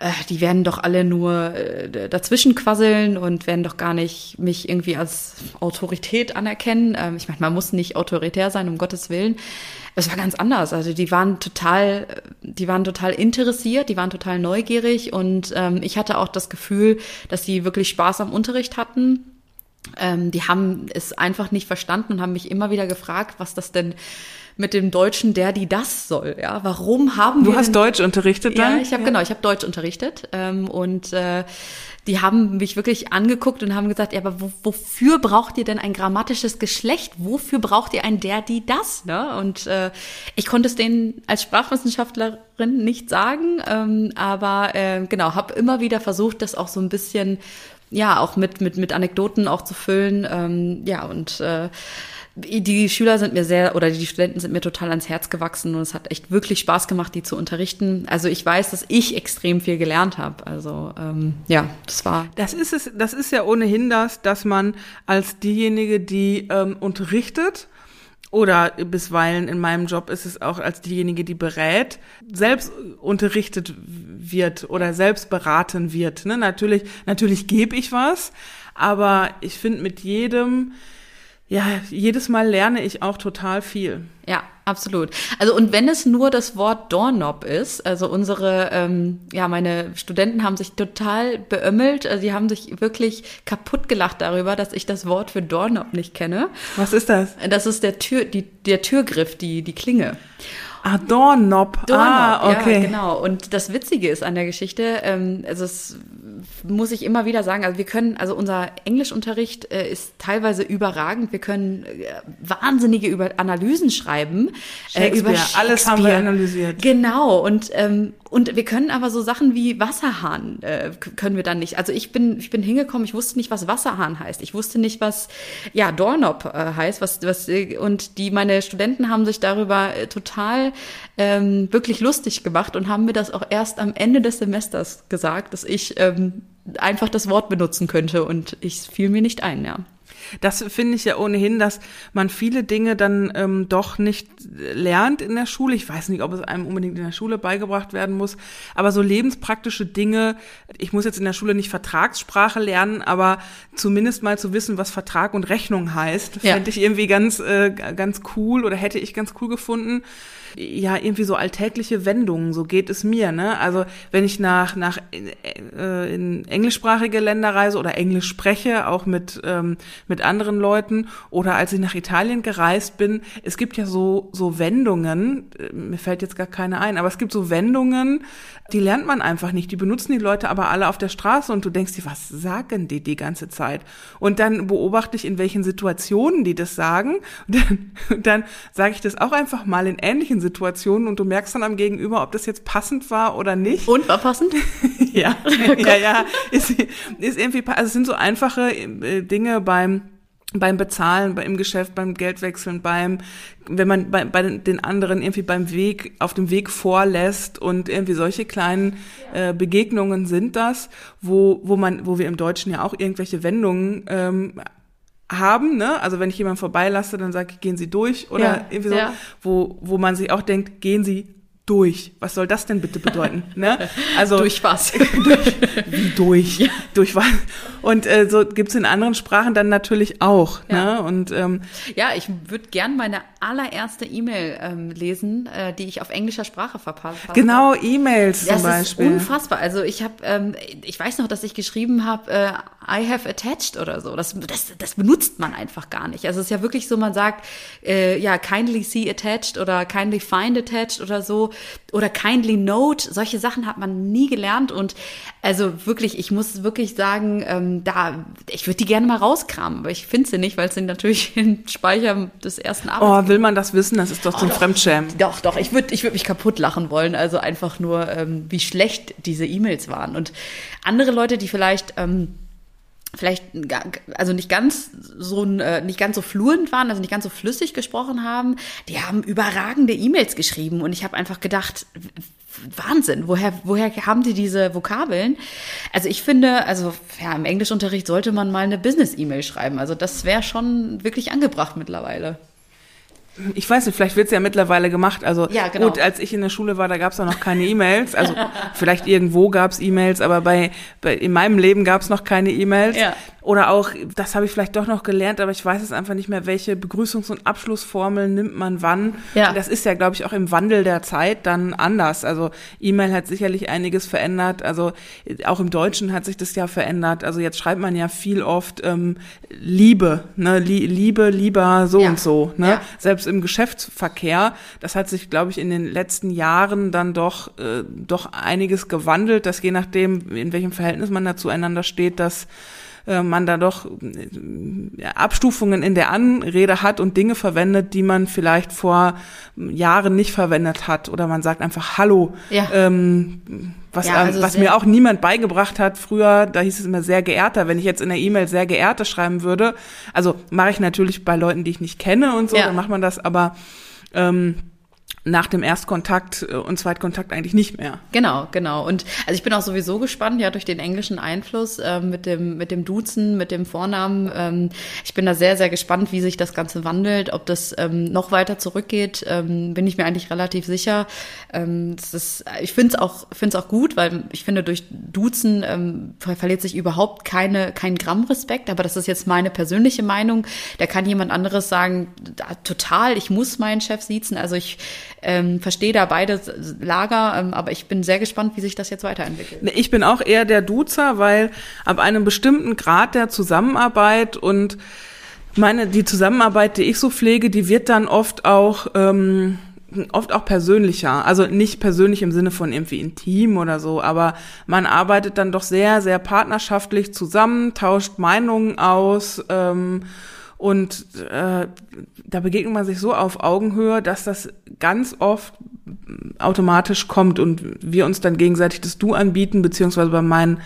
äh, die werden doch alle nur äh, dazwischen quasseln und werden doch gar nicht mich irgendwie als Autorität anerkennen. Ähm, ich meine, man muss nicht autoritär sein, um Gottes Willen. Es war ganz anders. Also die waren total, die waren total interessiert, die waren total neugierig und ähm, ich hatte auch das Gefühl, dass sie wirklich Spaß am Unterricht hatten. Ähm, die haben es einfach nicht verstanden und haben mich immer wieder gefragt, was das denn mit dem Deutschen der, die das soll. Ja, warum haben du wir? Du hast denn, Deutsch unterrichtet dann? Ja, ich habe ja. genau, ich habe Deutsch unterrichtet ähm, und äh, die haben mich wirklich angeguckt und haben gesagt, ja, aber wo, wofür braucht ihr denn ein grammatisches Geschlecht? Wofür braucht ihr ein der, die, das? Ne? Und äh, ich konnte es denen als Sprachwissenschaftlerin nicht sagen, ähm, aber äh, genau, habe immer wieder versucht, das auch so ein bisschen, ja, auch mit mit mit Anekdoten auch zu füllen, ähm, ja und äh, die Schüler sind mir sehr oder die Studenten sind mir total ans Herz gewachsen und es hat echt wirklich Spaß gemacht, die zu unterrichten. Also ich weiß, dass ich extrem viel gelernt habe. Also ähm, ja, das war. Das ist es. Das ist ja ohnehin das, dass man als diejenige, die ähm, unterrichtet oder bisweilen in meinem Job ist es auch als diejenige, die berät, selbst unterrichtet wird oder selbst beraten wird. Ne? Natürlich, natürlich gebe ich was, aber ich finde mit jedem ja, jedes Mal lerne ich auch total viel. Ja, absolut. Also und wenn es nur das Wort Doorknob ist, also unsere, ähm, ja, meine Studenten haben sich total beömmelt, also die haben sich wirklich kaputt gelacht darüber, dass ich das Wort für Doorknob nicht kenne. Was ist das? Das ist der Tür, die, der Türgriff, die, die Klinge. Ah, Doorknob. Doorknob, ah, okay. Ja, genau. Und das Witzige ist an der Geschichte, ähm, also es muss ich immer wieder sagen, also wir können, also unser Englischunterricht äh, ist teilweise überragend. Wir können äh, wahnsinnige über Analysen schreiben. Äh, über Shakespeare. Alles haben wir analysiert. Genau. Und ähm, und wir können aber so Sachen wie Wasserhahn äh, können wir dann nicht. Also ich bin ich bin hingekommen, ich wusste nicht, was Wasserhahn heißt. Ich wusste nicht, was ja Doorknob äh, heißt, was was äh, und die meine Studenten haben sich darüber äh, total ähm, wirklich lustig gemacht und haben mir das auch erst am Ende des Semesters gesagt, dass ich ähm, einfach das Wort benutzen könnte und ich fiel mir nicht ein, ja. Das finde ich ja ohnehin, dass man viele Dinge dann ähm, doch nicht lernt in der Schule. Ich weiß nicht, ob es einem unbedingt in der Schule beigebracht werden muss, aber so lebenspraktische Dinge, ich muss jetzt in der Schule nicht Vertragssprache lernen, aber zumindest mal zu wissen, was Vertrag und Rechnung heißt, ja. fände ich irgendwie ganz, äh, ganz cool oder hätte ich ganz cool gefunden ja irgendwie so alltägliche Wendungen, so geht es mir. Ne? Also wenn ich nach, nach äh, in englischsprachige Länder reise oder Englisch spreche, auch mit, ähm, mit anderen Leuten oder als ich nach Italien gereist bin, es gibt ja so, so Wendungen, äh, mir fällt jetzt gar keine ein, aber es gibt so Wendungen, die lernt man einfach nicht. Die benutzen die Leute aber alle auf der Straße und du denkst dir, was sagen die die ganze Zeit? Und dann beobachte ich, in welchen Situationen die das sagen. (laughs) Und dann, dann sage ich das auch einfach mal in ähnlichen Situationen und du merkst dann am Gegenüber, ob das jetzt passend war oder nicht. Und war passend? (laughs) ja, (laughs) ja, ja. Ist, ist irgendwie, also es sind so einfache äh, Dinge beim beim Bezahlen, im Geschäft, beim Geldwechseln, beim, wenn man bei, bei den anderen irgendwie beim Weg, auf dem Weg vorlässt und irgendwie solche kleinen äh, Begegnungen sind das, wo, wo man, wo wir im Deutschen ja auch irgendwelche Wendungen ähm, haben, ne? Also wenn ich jemanden vorbeilasse, dann sage ich, gehen Sie durch oder ja, irgendwie so, ja. wo, wo man sich auch denkt, gehen Sie durch. Was soll das denn bitte bedeuten? (laughs) ne? Also durch was? (laughs) durch, wie durch? Ja. Durch was? Und äh, so gibt's in anderen Sprachen dann natürlich auch. Ja. Ne? Und ähm, ja, ich würde gern meine allererste E-Mail ähm, lesen, äh, die ich auf englischer Sprache verpasst habe. Genau, E-Mails zum Beispiel. Das ist unfassbar. Also ich habe, ähm, ich weiß noch, dass ich geschrieben habe, äh, I have attached oder so. Das, das, das benutzt man einfach gar nicht. Also es ist ja wirklich so, man sagt, äh, ja, kindly see attached oder kindly find attached oder so oder kindly note. Solche Sachen hat man nie gelernt und also wirklich, ich muss wirklich sagen, ähm, da, ich würde die gerne mal rauskramen, aber ich finde sie nicht, weil sie natürlich (laughs) im Speicher des ersten Abends. Oh, will man das wissen? Das ist doch zum oh, Fremdschämen. Doch, doch, ich würde ich würd mich kaputt lachen wollen. Also einfach nur, ähm, wie schlecht diese E-Mails waren. Und andere Leute, die vielleicht. Ähm, vielleicht also nicht ganz so äh, nicht ganz so fluent waren, also nicht ganz so flüssig gesprochen haben, die haben überragende E-Mails geschrieben und ich habe einfach gedacht, Wahnsinn. Woher, woher haben die diese Vokabeln? Also ich finde, also ja, im Englischunterricht sollte man mal eine Business-E-Mail schreiben. Also das wäre schon wirklich angebracht mittlerweile. Ich weiß nicht, vielleicht wird es ja mittlerweile gemacht. Also ja, genau. gut, als ich in der Schule war, da gab es noch keine E-Mails. Also (laughs) vielleicht irgendwo gab es E-Mails, aber bei, bei in meinem Leben gab es noch keine E-Mails. Ja. Oder auch, das habe ich vielleicht doch noch gelernt, aber ich weiß es einfach nicht mehr, welche Begrüßungs- und Abschlussformeln nimmt man wann. Ja. Und das ist ja, glaube ich, auch im Wandel der Zeit dann anders. Also E-Mail hat sicherlich einiges verändert. Also auch im Deutschen hat sich das ja verändert. Also jetzt schreibt man ja viel oft ähm, Liebe, ne? Liebe, lieber, so Ja. und so. Ne? Ja. Selbst im Geschäftsverkehr, das hat sich, glaube ich, in den letzten Jahren dann doch, äh, doch einiges gewandelt, dass je nachdem, in welchem Verhältnis man da zueinander steht, dass äh, man da doch äh, Abstufungen in der Anrede hat und Dinge verwendet, die man vielleicht vor Jahren nicht verwendet hat. Oder man sagt einfach Hallo. Ja. Ähm, was, Ja, äh, also was mir auch niemand beigebracht hat früher, da hieß es immer sehr geehrter. Wenn ich jetzt in der E-Mail sehr geehrte schreiben würde, also mache ich natürlich bei Leuten, die ich nicht kenne und so, Ja. dann macht man das, aber ähm, nach dem Erstkontakt äh, und Zweitkontakt eigentlich nicht mehr. Genau, genau. Und also ich bin auch sowieso gespannt, ja, durch den englischen Einfluss ähm, mit dem mit dem Duzen, mit dem Vornamen. Ähm, ich bin da sehr, sehr gespannt, wie sich das Ganze wandelt, ob das ähm, noch weiter zurückgeht. Ähm, bin ich mir eigentlich relativ sicher. Ähm, das ist, ich finde es auch, finde es auch gut, weil ich finde durch Duzen ähm, ver verliert sich überhaupt keine kein Gramm Respekt. Aber das ist jetzt meine persönliche Meinung. Da kann jemand anderes sagen, da, total, ich muss meinen Chef siezen. Also ich ähm, verstehe da beide Lager, ähm, aber ich bin sehr gespannt, wie sich das jetzt weiterentwickelt. Ich bin auch eher der Duzer, weil ab einem bestimmten Grad der Zusammenarbeit und meine, die Zusammenarbeit, die ich so pflege, die wird dann oft auch, ähm, oft auch persönlicher. Also nicht persönlich im Sinne von irgendwie intim oder so, aber man arbeitet dann doch sehr, sehr partnerschaftlich zusammen, tauscht Meinungen aus, ähm, und äh, da begegnet man sich so auf Augenhöhe, dass das ganz oft automatisch kommt und wir uns dann gegenseitig das Du anbieten, beziehungsweise bei meinen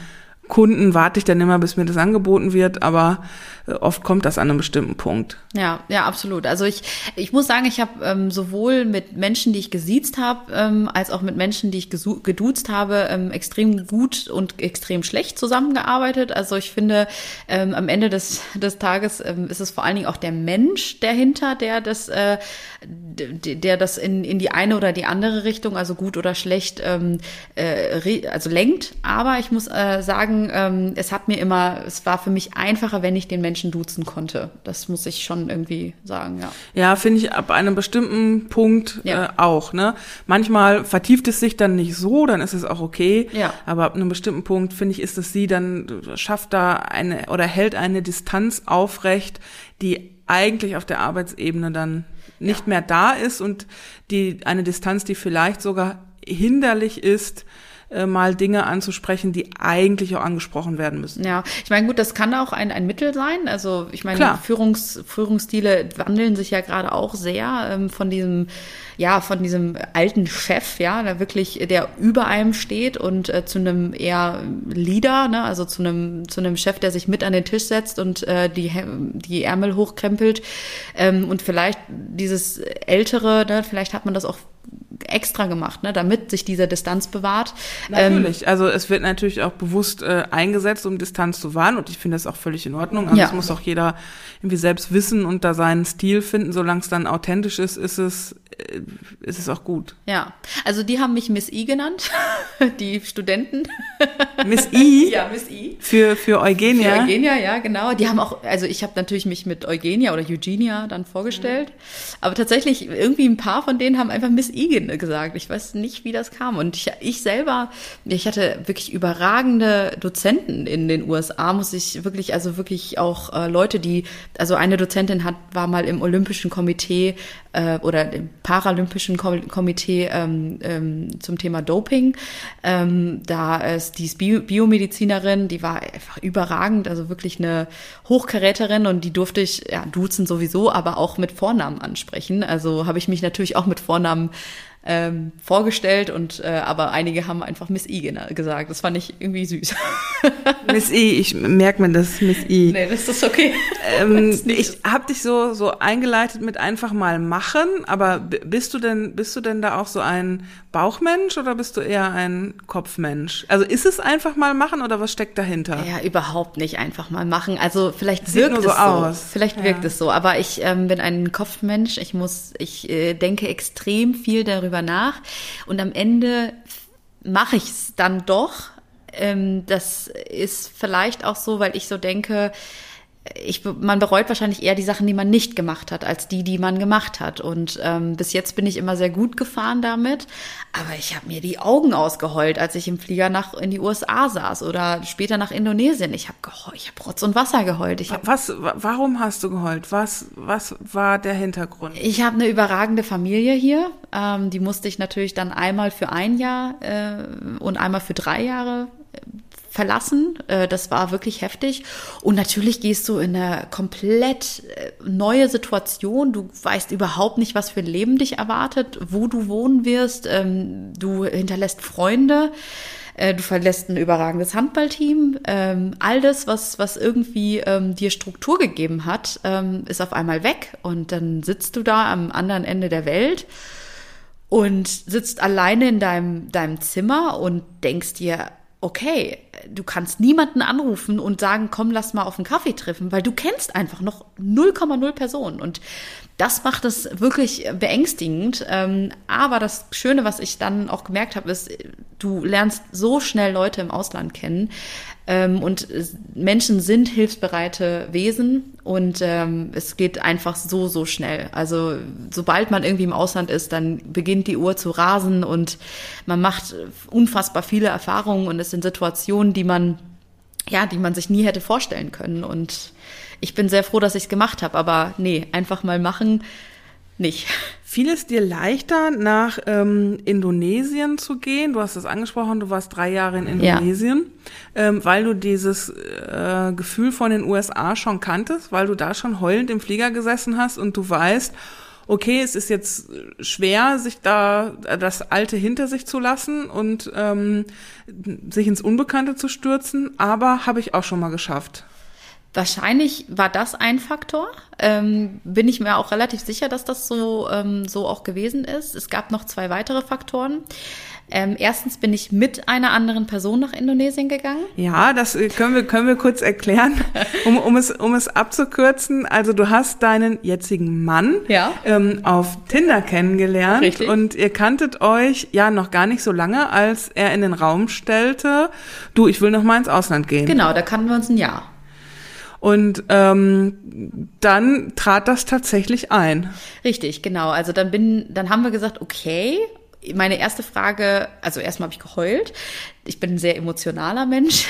Kunden warte ich dann immer, bis mir das angeboten wird, aber oft kommt das an einem bestimmten Punkt. Ja, ja, absolut. Also ich, ich muss sagen, ich habe ähm, sowohl mit Menschen, die ich gesiezt habe, ähm, als auch mit Menschen, die ich geduzt habe, ähm, extrem gut und extrem schlecht zusammengearbeitet. Also ich finde, ähm, am Ende des, des Tages ähm, ist es vor allen Dingen auch der Mensch dahinter, der das, äh, der das in, in die eine oder die andere Richtung, also gut oder schlecht, ähm, äh, also lenkt. Aber ich muss äh, sagen, ähm, es hat mir immer, es war für mich einfacher, wenn ich den Menschen duzen konnte. Das muss ich schon irgendwie sagen, ja. Ja, finde ich ab einem bestimmten Punkt Ja. äh, auch. Ne? Manchmal vertieft es sich dann nicht so, dann ist es auch okay. Ja. Aber ab einem bestimmten Punkt finde ich, ist es sie dann schafft da eine oder hält eine Distanz aufrecht, die eigentlich auf der Arbeitsebene dann nicht mehr da ist und die eine Distanz, die vielleicht sogar hinderlich ist, äh, mal Dinge anzusprechen, die eigentlich auch angesprochen werden müssen. Ja, ich meine, gut, das kann auch ein, ein Mittel sein. Also ich meine. Führungs, Führungsstile wandeln sich ja gerade auch sehr ähm, von diesem, ja, von diesem alten Chef, ja, der wirklich, der über einem steht und äh, zu einem eher Leader, ne, also zu einem, zu einem Chef, der sich mit an den Tisch setzt und äh, die, die Ärmel hochkrempelt. Ähm, und vielleicht dieses Ältere, ne, vielleicht hat man das auch extra gemacht, ne, damit sich diese Distanz bewahrt. Ähm, Natürlich, also es wird natürlich auch bewusst äh, eingesetzt, um Distanz zu wahren und ich finde das auch völlig in Ordnung. Also Ja. das muss auch jeder irgendwie selbst wissen und da seinen Stil finden. Solange es dann authentisch ist, ist es, ist es auch gut. Ja, also die haben mich Miss I genannt, (laughs) die Studenten. Miss I (laughs) Ja, Miss I. für, für Eugenia. Ja. Eugenia, ja, genau. Die haben auch, also ich habe natürlich mich mit Eugenia oder Eugenia dann vorgestellt, aber tatsächlich irgendwie ein paar von denen haben einfach Miss I gesagt. Ich weiß nicht, wie das kam. Und ich, ich selber, ich hatte wirklich überragende Dozenten in den USA, muss ich wirklich, also wirklich auch äh, Leute, die, also eine Dozentin hat, war mal im Olympischen Komitee äh, oder im Paralympischen Ko- Komitee ähm, ähm, zum Thema Doping. Ähm, da ist die Bio Biomedizinerin, die war einfach überragend, also wirklich eine Hochkaräterin und die durfte ich ja duzen sowieso, aber auch mit Vornamen ansprechen. Also habe ich mich natürlich auch mit Vornamen ähm, vorgestellt und äh, aber einige haben einfach Miss I gesagt. Das fand ich irgendwie süß. (laughs) Miss I, ich merke mir das, Miss I. Nee, das ist okay. Ähm, (laughs) ich habe dich so so eingeleitet mit einfach mal machen, aber bist du denn bist du denn da auch so ein Bauchmensch oder bist du eher ein Kopfmensch? Also ist es einfach mal machen oder was steckt dahinter? Ja, überhaupt nicht einfach mal machen. Also vielleicht wirkt nur so es so. aus. Vielleicht wirkt Ja. es so, aber ich ähm, bin ein Kopfmensch. Ich muss, ich äh, denke extrem viel darüber nach und am Ende mache ich es dann doch. Ähm, das ist vielleicht auch so, weil ich so denke, ich, man bereut wahrscheinlich eher die Sachen, die man nicht gemacht hat, als die, die man gemacht hat. Und ähm, bis jetzt bin ich immer sehr gut gefahren damit. Aber ich habe mir die Augen ausgeheult, als ich im Flieger nach in die USA saß oder später nach Indonesien. Ich habe ich hab Rotz und Wasser geheult. Ich habe Was, wa- warum hast du geheult? Was, was war der Hintergrund? Ich habe eine überragende Familie hier. Ähm, die musste ich natürlich dann einmal für ein Jahr äh, und einmal für drei Jahre äh, verlassen. Äh, das war wirklich heftig. Und natürlich gehst du in eine komplett äh, neue Situation. Du weißt überhaupt nicht, was für ein Leben dich erwartet, wo du wohnen wirst. Ähm, du hinterlässt Freunde. Äh, Du verlässt ein überragendes Handballteam. Ähm, all das, was, was irgendwie ähm, dir Struktur gegeben hat, ist auf einmal weg. Und dann sitzt du da am anderen Ende der Welt und sitzt alleine in deinem, deinem Zimmer und denkst dir, okay, du kannst niemanden anrufen und sagen, komm, lass mal auf einen Kaffee treffen, weil du kennst einfach noch 0,0 Personen. Und das macht es wirklich beängstigend. Ähm, aber das Schöne, was ich dann auch gemerkt habe, ist, du lernst so schnell Leute im Ausland kennen. Ähm, und Menschen sind hilfsbereite Wesen und ähm, es geht einfach so, so schnell. Also sobald man irgendwie im Ausland ist, dann beginnt die Uhr zu rasen und man macht unfassbar viele Erfahrungen und es sind Situationen, die man, ja, die man sich nie hätte vorstellen können. Und ich bin sehr froh, dass ich es gemacht habe, aber nee, einfach mal machen, nicht. (laughs) Fiel es dir leichter, nach ähm, Indonesien zu gehen? Du hast es angesprochen, du warst drei Jahre in Ja. Indonesien, ähm, weil du dieses äh, Gefühl von den USA schon kanntest, weil du da schon heulend im Flieger gesessen hast und du weißt, okay, es ist jetzt schwer, sich da äh, das Alte hinter sich zu lassen und ähm, sich ins Unbekannte zu stürzen, aber habe ich auch schon mal geschafft. Wahrscheinlich war das ein Faktor. Ähm, bin ich mir auch relativ sicher, dass das so, ähm, so auch gewesen ist. Es gab noch zwei weitere Faktoren. Ähm, erstens bin ich mit einer anderen Person nach Indonesien gegangen. Ja, das äh, können wir, können wir kurz erklären, um, um, es, um es abzukürzen. Also du hast deinen jetzigen Mann Ja. ähm, auf Tinder kennengelernt Richtig. und ihr kanntet euch ja noch gar nicht so lange, als er in den Raum stellte, du, ich will noch mal ins Ausland gehen. Genau, da kannten wir uns ein Jahr. Und ähm, dann trat das tatsächlich ein. Richtig, genau. Also dann bin, dann haben wir gesagt, okay. Meine erste Frage, also erstmal habe ich geheult. Ich bin ein sehr emotionaler Mensch.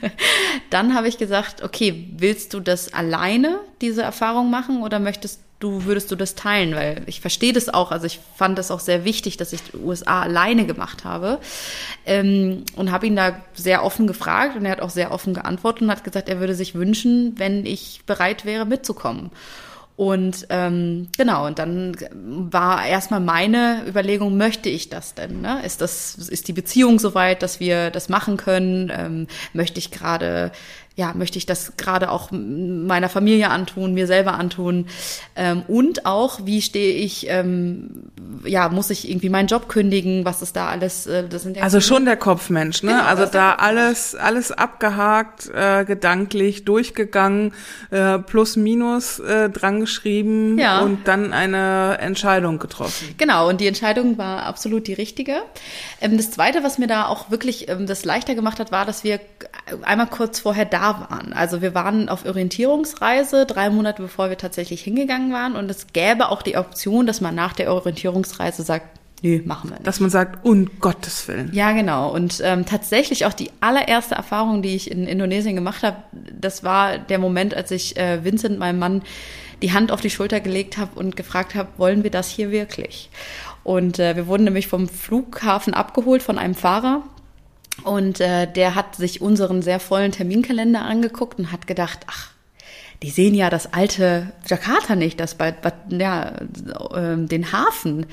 (laughs) Dann habe ich gesagt, okay, willst du das alleine, diese Erfahrung machen, oder möchtest du, würdest du das teilen? Weil ich verstehe das auch. Also ich fand das auch sehr wichtig, dass ich die USA alleine gemacht habe. Ähm, und habe ihn da sehr offen gefragt und er hat auch sehr offen geantwortet und hat gesagt, er würde sich wünschen, wenn ich bereit wäre, mitzukommen. Und ähm, genau, und dann war erstmal meine Überlegung, möchte ich das denn? Ne? Ist das, ist die Beziehung soweit, dass wir das machen können? Ähm, möchte ich gerade, ja, möchte ich das gerade auch meiner Familie antun, mir selber antun? Ähm, und auch, wie stehe ich, ähm, ja, muss ich irgendwie meinen Job kündigen? Was ist da alles? Äh, das sind ja Also schon der Kopfmensch, ne? Genau, also da alles alles abgehakt, äh, gedanklich durchgegangen, äh, plus minus äh, dran geschrieben Ja. und dann eine Entscheidung getroffen. Genau, und die Entscheidung war absolut die richtige. Ähm, das Zweite, was mir da auch wirklich ähm, das leichter gemacht hat, war, dass wir einmal kurz vorher da waren. Also wir waren auf Orientierungsreise, drei Monate bevor wir tatsächlich hingegangen waren. Und es gäbe auch die Option, dass man nach der Orientierungsreise sagt, nö, machen wir nicht. Dass man sagt, um Gottes Willen. Ja, genau. Und ähm, tatsächlich auch die allererste Erfahrung, die ich in Indonesien gemacht habe, das war der Moment, als ich äh, Vincent, meinem Mann, die Hand auf die Schulter gelegt habe und gefragt habe, wollen wir das hier wirklich? Und äh, wir wurden nämlich vom Flughafen abgeholt von einem Fahrer. Und äh, der hat sich unseren sehr vollen Terminkalender angeguckt und hat gedacht, ach, die sehen ja das alte Jakarta nicht, das bei, bei ja, äh, den Hafen.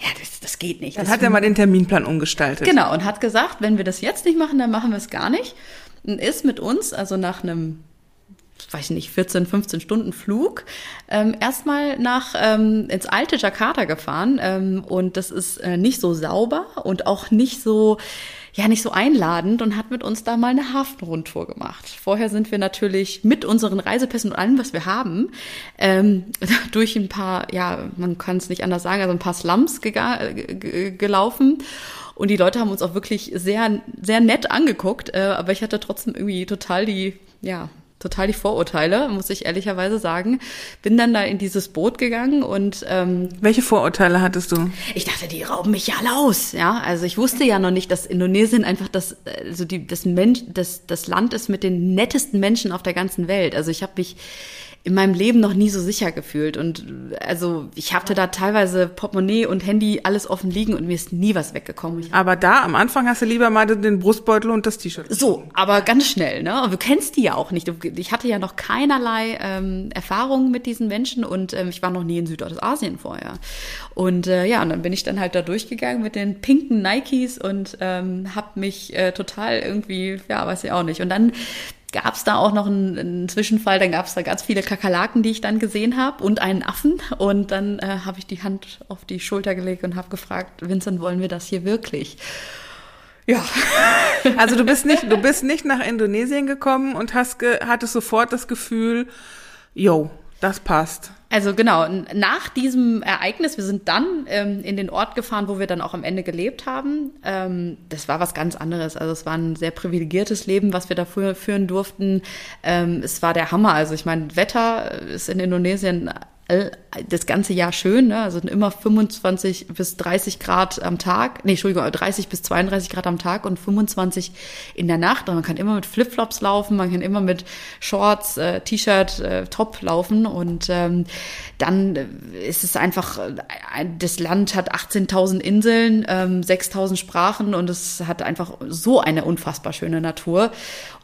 Ja, das, das geht nicht. Dann das hat er mal den Terminplan umgestaltet. Genau, und hat gesagt, wenn wir das jetzt nicht machen, dann machen wir es gar nicht. Und ist mit uns, also nach einem weiß ich nicht, 14, 15 Stunden Flug, ähm, erstmal nach ähm, ins alte Jakarta gefahren. Ähm, und das ist äh, nicht so sauber und auch nicht so, ja, nicht so einladend und hat mit uns da mal eine Hafenrundtour gemacht. Vorher sind wir natürlich mit unseren Reisepässen und allem, was wir haben, ähm, (laughs) durch ein paar, ja, man kann es nicht anders sagen, also ein paar Slums gelaufen. Und die Leute haben uns auch wirklich sehr, sehr nett angeguckt, äh, aber ich hatte trotzdem irgendwie total die, ja, total die Vorurteile, muss ich ehrlicherweise sagen. Bin dann da in dieses Boot gegangen und ähm, welche Vorurteile hattest du? Ich dachte, die rauben mich ja alle aus. Ja, also ich wusste ja noch nicht, dass Indonesien einfach das, also die, das Mensch, das, das Land ist mit den nettesten Menschen auf der ganzen Welt. Also ich habe mich in meinem Leben noch nie so sicher gefühlt. Und also ich hatte da teilweise Portemonnaie und Handy alles offen liegen und mir ist nie was weggekommen. Aber da am Anfang hast du lieber mal den Brustbeutel und das T-Shirt. So, aber ganz schnell, ne? Du kennst die ja auch nicht. Ich hatte ja noch keinerlei ähm, Erfahrungen mit diesen Menschen und ähm, ich war noch nie in Südostasien vorher. Und äh, ja, und dann bin ich dann halt da durchgegangen mit den pinken Nikes und ähm, habe mich äh, total irgendwie, ja, weiß ich auch nicht. Und dann gab es da auch noch einen, einen Zwischenfall, dann gab es da ganz viele Kakerlaken, die ich dann gesehen habe und einen Affen. Und dann äh, habe ich die Hand auf die Schulter gelegt und habe gefragt, Vincent, wollen wir das hier wirklich? Ja. (laughs) Also du bist nicht, du bist nicht nach Indonesien gekommen und hast ge, hattest sofort das Gefühl, yo, das passt. Also genau, nach diesem Ereignis, wir sind dann ähm, in den Ort gefahren, wo wir dann auch am Ende gelebt haben. Ähm, das war was ganz anderes. Also es war ein sehr privilegiertes Leben, was wir da führen durften. Ähm, es war der Hammer. Also ich meine, Wetter ist in Indonesien das ganze Jahr schön, ne? also immer 25 bis 30 Grad am Tag, nee, Entschuldigung, 30 bis 32 Grad am Tag und 25 in der Nacht. Und man kann immer mit Flipflops laufen, man kann immer mit Shorts, äh, T-Shirt, äh, Top laufen und ähm, dann ist es einfach, äh, das Land hat 18.000 Inseln, ähm, 6.000 Sprachen und es hat einfach so eine unfassbar schöne Natur.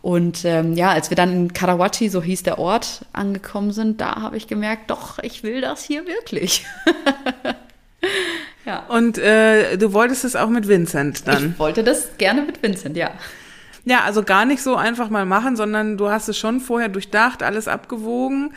Und ähm, ja, als wir dann in Karawachi, so hieß der Ort, angekommen sind, da habe ich gemerkt, doch, ich will das hier wirklich. (laughs) ja. Und äh, du wolltest es auch mit Vincent dann? Ich wollte das gerne mit Vincent, ja. Ja, also gar nicht so einfach mal machen, sondern du hast es schon vorher durchdacht, alles abgewogen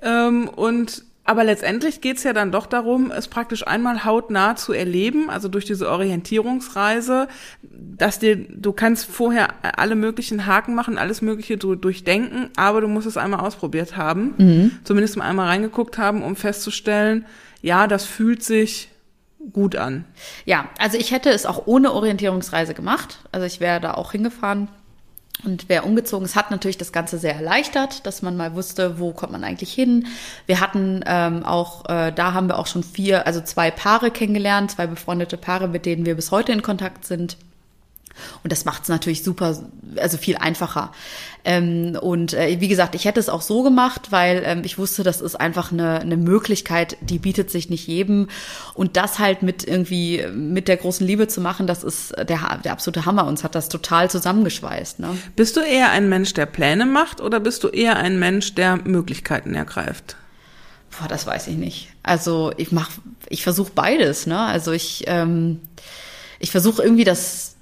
ähm, und aber letztendlich geht's ja dann doch darum, es praktisch einmal hautnah zu erleben, also durch diese Orientierungsreise, dass dir, du kannst vorher alle möglichen Haken machen, alles Mögliche durchdenken, aber du musst es einmal ausprobiert haben, mhm. zumindest mal einmal reingeguckt haben, um festzustellen, ja, das fühlt sich gut an. Ja, also ich hätte es auch ohne Orientierungsreise gemacht. Also ich wäre da auch hingefahren und wer umgezogen ist, hat natürlich das Ganze sehr erleichtert, dass man mal wusste, wo kommt man eigentlich hin. Wir hatten ähm, auch, äh, da haben wir auch schon vier, also zwei Paare kennengelernt, zwei befreundete Paare, mit denen wir bis heute in Kontakt sind. Und das macht es natürlich super, also viel einfacher. Ähm, und äh, wie gesagt, ich hätte es auch so gemacht, weil ähm, ich wusste, das ist einfach eine, eine Möglichkeit, die bietet sich nicht jedem. Und das halt mit irgendwie mit der großen Liebe zu machen, das ist der, der absolute Hammer. Uns hat das total zusammengeschweißt. Ne? Bist du eher ein Mensch, der Pläne macht, oder bist du eher ein Mensch, der Möglichkeiten ergreift? Boah, das weiß ich nicht. Also ich mach, ich versuche beides. Ne? Also ich, ähm, ich versuche irgendwie das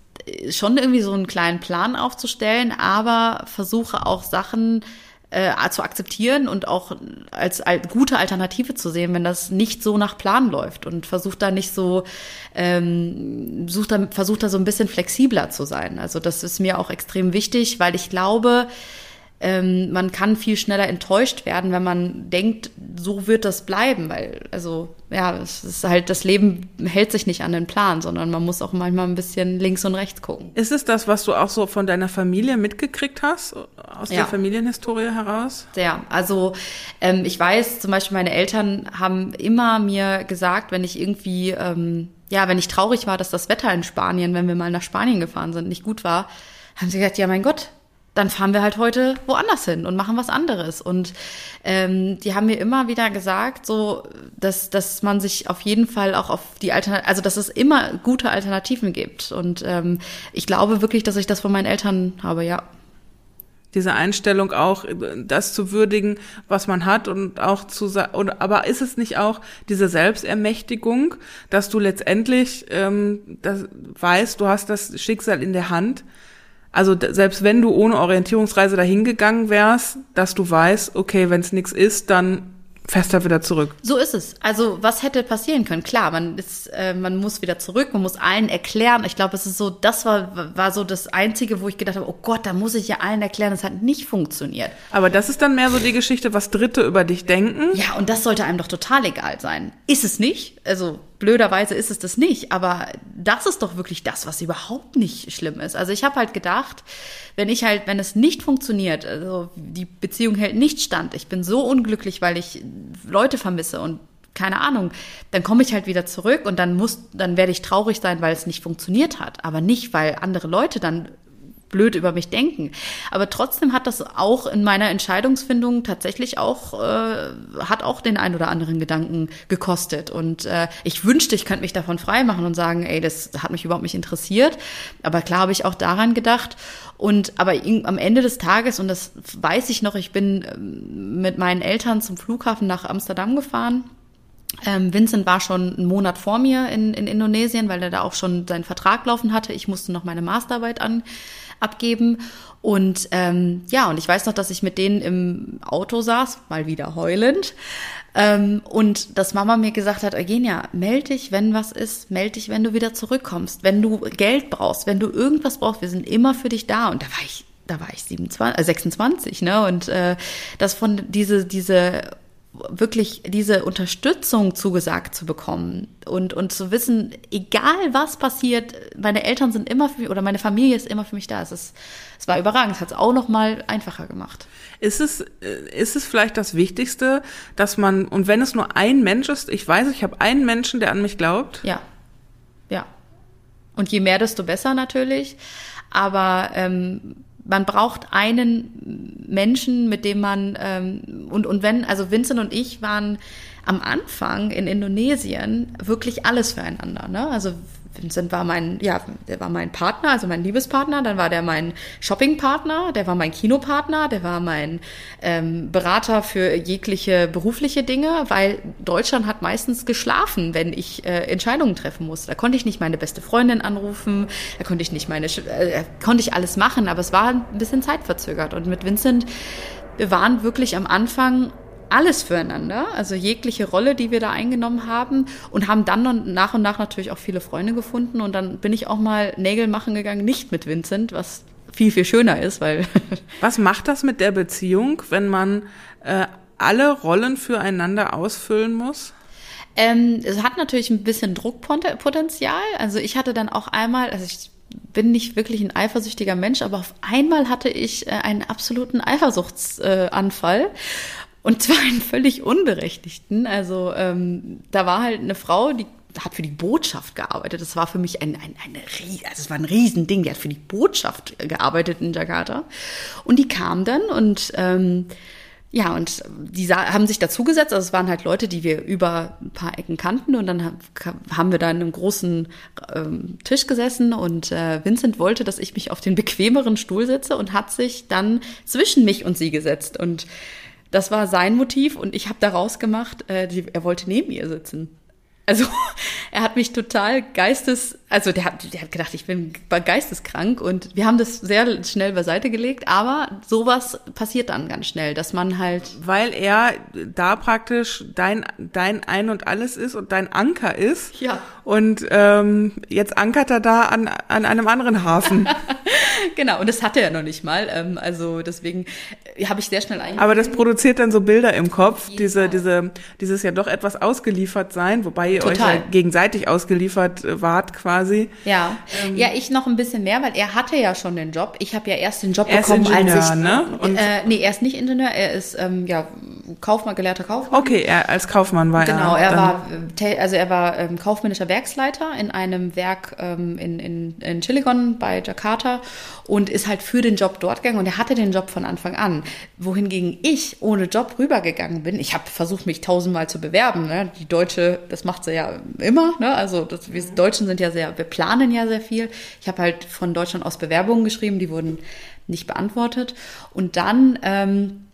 schon irgendwie so einen kleinen Plan aufzustellen, aber versuche auch Sachen äh, zu akzeptieren und auch als, als gute Alternative zu sehen, wenn das nicht so nach Plan läuft und versucht da nicht so, ähm, sucht da, versucht da so ein bisschen flexibler zu sein. Also das ist mir auch extrem wichtig, weil ich glaube, ähm, man kann viel schneller enttäuscht werden, wenn man denkt, so wird das bleiben, weil, also, ja, es ist halt, das Leben hält sich nicht an den Plan, sondern man muss auch manchmal ein bisschen links und rechts gucken. Ist es das, was du auch so von deiner Familie mitgekriegt hast, aus ja. der Familienhistorie heraus? Sehr. Also, ähm, ich weiß, zum Beispiel meine Eltern haben immer mir gesagt, wenn ich irgendwie, ähm, ja, wenn ich traurig war, dass das Wetter in Spanien, wenn wir mal nach Spanien gefahren sind, nicht gut war, haben sie gesagt, ja, mein Gott, dann fahren wir halt heute woanders hin und machen was anderes. Und ähm, die haben mir immer wieder gesagt, so, dass, dass man sich auf jeden Fall auch auf die Alternativen, also dass es immer gute Alternativen gibt. Und ähm, ich glaube wirklich, dass ich das von meinen Eltern habe, ja. diese Einstellung auch, das zu würdigen, was man hat und auch zu sagen, aber ist es nicht auch diese Selbstermächtigung, dass du letztendlich ähm, das weißt, du hast das Schicksal in der Hand. Also selbst wenn du ohne Orientierungsreise dahin gegangen wärst, dass du weißt, okay, wenn es nichts ist, dann fester wieder zurück. So ist es. Also was hätte passieren können? Klar, man ist, äh, man muss wieder zurück, man muss allen erklären. Ich glaube, es ist so, das war, war so das Einzige, wo ich gedacht habe, oh Gott, da muss ich ja allen erklären, das hat nicht funktioniert. Aber das ist dann mehr so die Geschichte, was Dritte über dich denken. Ja, und das sollte einem doch total egal sein. Ist es nicht? Also blöderweise ist es das nicht, aber das ist doch wirklich das, was überhaupt nicht schlimm ist. Also ich habe halt gedacht, wenn ich halt, wenn es nicht funktioniert, also die Beziehung hält nicht stand, ich bin so unglücklich, weil ich Leute vermisse und keine Ahnung, dann komme ich halt wieder zurück und dann muss, dann werde ich traurig sein, weil es nicht funktioniert hat, aber nicht, weil andere Leute dann blöd über mich denken. Aber trotzdem hat das auch in meiner Entscheidungsfindung tatsächlich auch, äh, hat auch den ein oder anderen Gedanken gekostet. Und äh, ich wünschte, ich könnte mich davon freimachen und sagen, ey, das hat mich überhaupt nicht interessiert. Aber klar habe ich auch daran gedacht. Und aber am Ende des Tages, und das weiß ich noch, ich bin ähm, mit meinen Eltern zum Flughafen nach Amsterdam gefahren. Ähm, Vincent war schon einen Monat vor mir in, in Indonesien, weil er da auch schon seinen Vertrag laufen hatte. Ich musste noch meine Masterarbeit an, abgeben. Und ähm, ja, und ich weiß noch, dass ich mit denen im Auto saß, mal wieder heulend. Ähm, und dass Mama mir gesagt hat, Eugenia, melde dich, wenn was ist, melde dich, wenn du wieder zurückkommst, wenn du Geld brauchst, wenn du irgendwas brauchst, wir sind immer für dich da. Und da war ich, da war ich 27, äh 26, ne? Und äh, das von diese, diese wirklich diese Unterstützung zugesagt zu bekommen und, und zu wissen, egal was passiert, meine Eltern sind immer für mich oder meine Familie ist immer für mich da. Es, ist, es war überragend, es hat es auch noch mal einfacher gemacht. Ist es, äh, ist es vielleicht das Wichtigste, dass man, und wenn es nur ein Mensch ist, ich weiß, ich habe einen Menschen, der an mich glaubt? Ja, ja. Und je mehr, desto besser natürlich. Aber ähm, man braucht einen Menschen, mit dem man ähm, und und wenn also Vincent und ich waren am Anfang in Indonesien wirklich alles füreinander. Ne? Also Vincent war mein, ja, der war mein Partner, also mein Liebespartner, dann war der mein Shoppingpartner, der war mein Kinopartner, der war mein ähm, Berater für jegliche berufliche Dinge, weil Deutschland hat meistens geschlafen, wenn ich äh, Entscheidungen treffen musste. Da konnte ich nicht meine beste Freundin anrufen, da konnte ich nicht meine, äh, konnte ich alles machen, aber es war ein bisschen zeitverzögert. Und mit Vincent, wir waren wirklich am Anfang alles füreinander, also jegliche Rolle, die wir da eingenommen haben und haben dann nach und nach natürlich auch viele Freunde gefunden und dann bin ich auch mal Nägel machen gegangen, nicht mit Vincent, was viel, viel schöner ist, weil. (laughs) Was macht das mit der Beziehung, wenn man äh, alle Rollen füreinander ausfüllen muss? Ähm, es hat natürlich ein bisschen Druckpotenzial. Also ich hatte dann auch einmal, also ich bin nicht wirklich ein eifersüchtiger Mensch, aber auf einmal hatte ich äh, einen absoluten Eifersuchtsanfall. Und zwar einen völlig unberechtigten. Also ähm, da war halt eine Frau, die hat für die Botschaft gearbeitet. Das war für mich ein, ein, eine, also es war ein Riesending. Die hat für die Botschaft gearbeitet in Jakarta. Und die kam dann und ähm, ja, und die haben sich dazugesetzt. Also es waren halt Leute, die wir über ein paar Ecken kannten. Und dann haben wir da in einem großen ähm, Tisch gesessen und äh, Vincent wollte, dass ich mich auf den bequemeren Stuhl setze und hat sich dann zwischen mich und sie gesetzt. Und das war sein Motiv und ich habe daraus gemacht, äh, die, er wollte neben ihr sitzen. Also (laughs) er hat mich total geistes, also der hat, der hat gedacht, ich bin geisteskrank und wir haben das sehr schnell beiseite gelegt, aber sowas passiert dann ganz schnell, dass man halt. Weil er da praktisch dein, dein Ein und Alles ist und dein Anker ist. Ja. Und ähm, jetzt ankert er da an, an einem anderen Hafen. (laughs) genau, und das hatte er noch nicht mal. Ähm, also deswegen äh, habe ich sehr schnell eingegangen. Aber das produziert dann so Bilder im Kopf, diese, diese, dieses ja doch etwas ausgeliefert sein, wobei ihr Total. euch ja gegenseitig ausgeliefert äh, wart quasi. Ja. Ähm, ja, ich noch ein bisschen mehr, weil er hatte ja schon den Job. Ich habe ja erst den Job er bekommen, Ingenieur, als ich. Ne? Und äh, nee, er ist nicht Ingenieur, er ist ähm, ja Kaufmann, gelehrter Kaufmann. Okay, er als Kaufmann war genau, er. Genau, er war, also er war ähm, kaufmännischer Werksleiter in einem Werk ähm, in, in, in Chilegon bei Jakarta und ist halt für den Job dort gegangen und er hatte den Job von Anfang an. Wohingegen ich ohne Job rübergegangen bin. Ich habe versucht, mich tausendmal zu bewerben. Ne? Die Deutsche, das macht sie ja immer. Ne? Also das, wir Deutschen sind ja sehr, wir planen ja sehr viel. Ich habe halt von Deutschland aus Bewerbungen geschrieben, die wurden nicht beantwortet. Und dann ähm,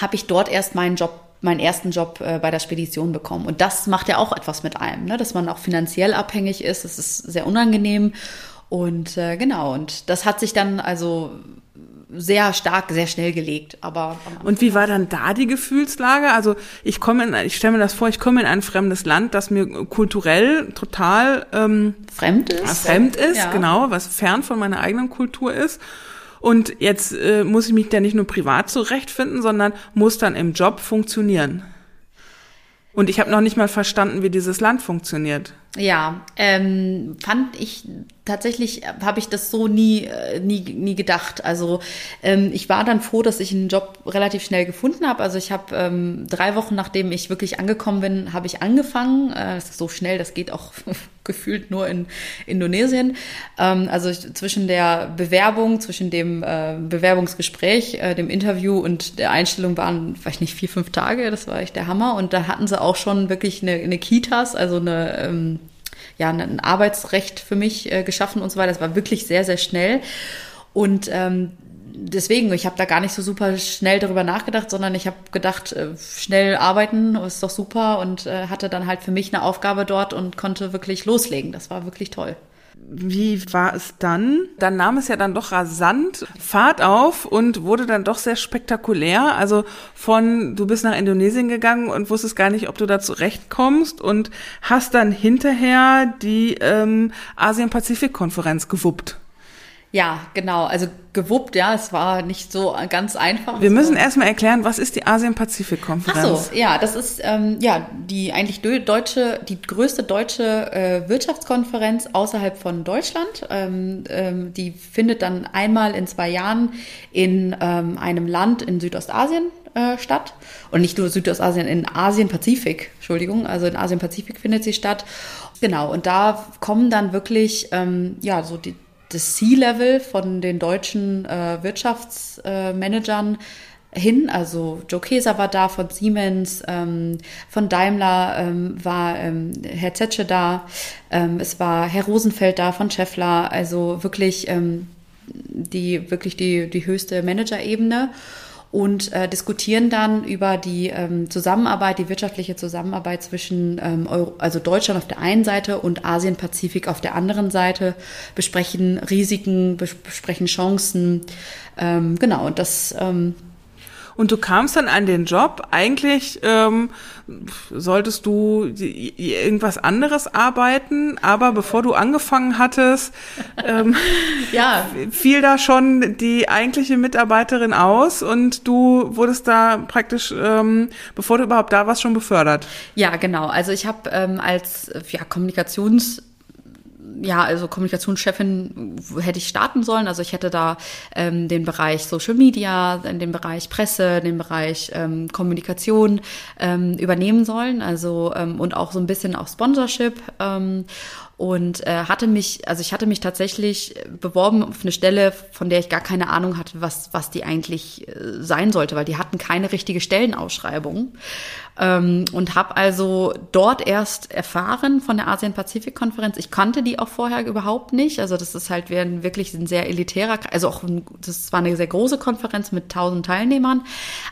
habe ich dort erst meinen Job meinen ersten Job äh, bei der Spedition bekommen. Und das macht ja auch etwas mit einem, ne? dass man auch finanziell abhängig ist. Das ist sehr unangenehm. Und äh, genau, und das hat sich dann also sehr stark, sehr schnell gelegt. Aber und wie war dann da die Gefühlslage? Also ich komme, in, ich stelle mir das vor, ich komme in ein fremdes Land, das mir kulturell total ähm, fremd ist. Fremd ist, ja. genau, was fern von meiner eigenen Kultur ist. Und jetzt äh, muss ich mich da nicht nur privat zurechtfinden, sondern muss dann im Job funktionieren. Und ich habe noch nicht mal verstanden, wie dieses Land funktioniert. Ja, ähm, fand ich tatsächlich habe ich das so nie, äh, nie, nie gedacht. Also ähm, ich war dann froh, dass ich einen Job relativ schnell gefunden habe. Also ich habe ähm, drei Wochen nachdem ich wirklich angekommen bin, habe ich angefangen. Äh, so schnell, das geht auch (laughs) gefühlt nur in Indonesien. Ähm, also ich, zwischen der Bewerbung, zwischen dem äh, Bewerbungsgespräch, äh, dem Interview und der Einstellung waren, weiß nicht, vier, fünf Tage. Das war echt der Hammer. Und da hatten sie auch schon wirklich eine, eine Kitas, also eine ähm, ja, ein Arbeitsrecht für mich äh, geschaffen und so weiter. Das war wirklich sehr, sehr schnell. Und ähm, deswegen, ich habe da gar nicht so super schnell darüber nachgedacht, sondern ich habe gedacht, äh, schnell arbeiten ist doch super und äh, hatte dann halt für mich eine Aufgabe dort und konnte wirklich loslegen. Das war wirklich toll wie war es dann? Dann nahm es ja dann doch rasant Fahrt auf und wurde dann doch sehr spektakulär. Also von, du bist nach Indonesien gegangen und wusstest gar nicht, ob du da zurechtkommst und hast dann hinterher die ähm, Asien-Pazifik-Konferenz gewuppt. Ja, genau. Also gewuppt, ja, es war nicht so ganz einfach. Wir müssen erstmal erklären, was ist die Asien-Pazifik-Konferenz? Ach so, ja, das ist ähm, ja die eigentlich deutsche, die größte deutsche äh, Wirtschaftskonferenz außerhalb von Deutschland. Ähm, ähm, die findet dann einmal in zwei Jahren in ähm, einem Land in Südostasien äh, statt. Und nicht nur Südostasien, in Asien-Pazifik, Entschuldigung, also in Asien-Pazifik findet sie statt. Genau, und da kommen dann wirklich, ähm, ja, so die, das C-Level von den deutschen äh, Wirtschaftsmanagern äh, hin. Also Joe Keser war da von Siemens, ähm, von Daimler ähm, war ähm, Herr Zetsche da, ähm, es war Herr Rosenfeld da von Scheffler, also wirklich ähm, die wirklich die, die höchste Managerebene und äh, diskutieren dann über die ähm, Zusammenarbeit, die wirtschaftliche Zusammenarbeit zwischen ähm, Euro, also Deutschland auf der einen Seite und Asien-Pazifik auf der anderen Seite, besprechen Risiken, besprechen Chancen. Ähm, genau, und das ähm, und du kamst dann an den Job. Eigentlich ähm, solltest du irgendwas anderes arbeiten, aber bevor du angefangen hattest, ähm, (laughs) ja. fiel da schon die eigentliche Mitarbeiterin aus und du wurdest da praktisch, ähm, bevor du überhaupt da warst, schon befördert. Ja, genau. Also ich habe ähm, als ja, Kommunikations ja, also Kommunikationschefin hätte ich starten sollen. Also ich hätte da ähm, den Bereich Social Media, den Bereich Presse, den Bereich ähm, Kommunikation ähm, übernehmen sollen. Also ähm, und auch so ein bisschen auch Sponsorship. Ähm, und äh, hatte mich, also ich hatte mich tatsächlich beworben auf eine Stelle, von der ich gar keine Ahnung hatte, was, was die eigentlich äh, sein sollte, weil die hatten keine richtige Stellenausschreibung. Ähm, und habe also dort erst erfahren von der Asien-Pazifik-Konferenz. Ich kannte die auch vorher überhaupt nicht. Also das ist halt wirklich ein sehr elitärer, also auch ein, das war eine sehr große Konferenz mit tausend Teilnehmern,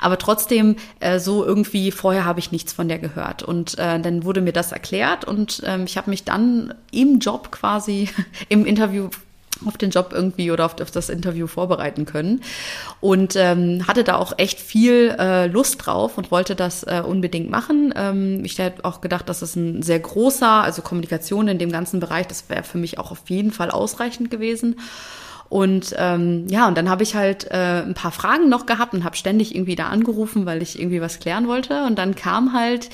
aber trotzdem äh, so irgendwie vorher habe ich nichts von der gehört. Und äh, dann wurde mir das erklärt und ähm, ich habe mich dann im Job quasi (laughs) im Interview auf den Job irgendwie oder auf, das Interview vorbereiten können. Und ähm, hatte da auch echt viel äh, Lust drauf und wollte das äh, unbedingt machen. Ähm, ich hätte auch gedacht, dass es ein sehr großer, also Kommunikation in dem ganzen Bereich, das wäre für mich auch auf jeden Fall ausreichend gewesen. Und ähm, ja, und dann habe ich halt äh, ein paar Fragen noch gehabt und habe ständig irgendwie da angerufen, weil ich irgendwie was klären wollte. Und dann kam halt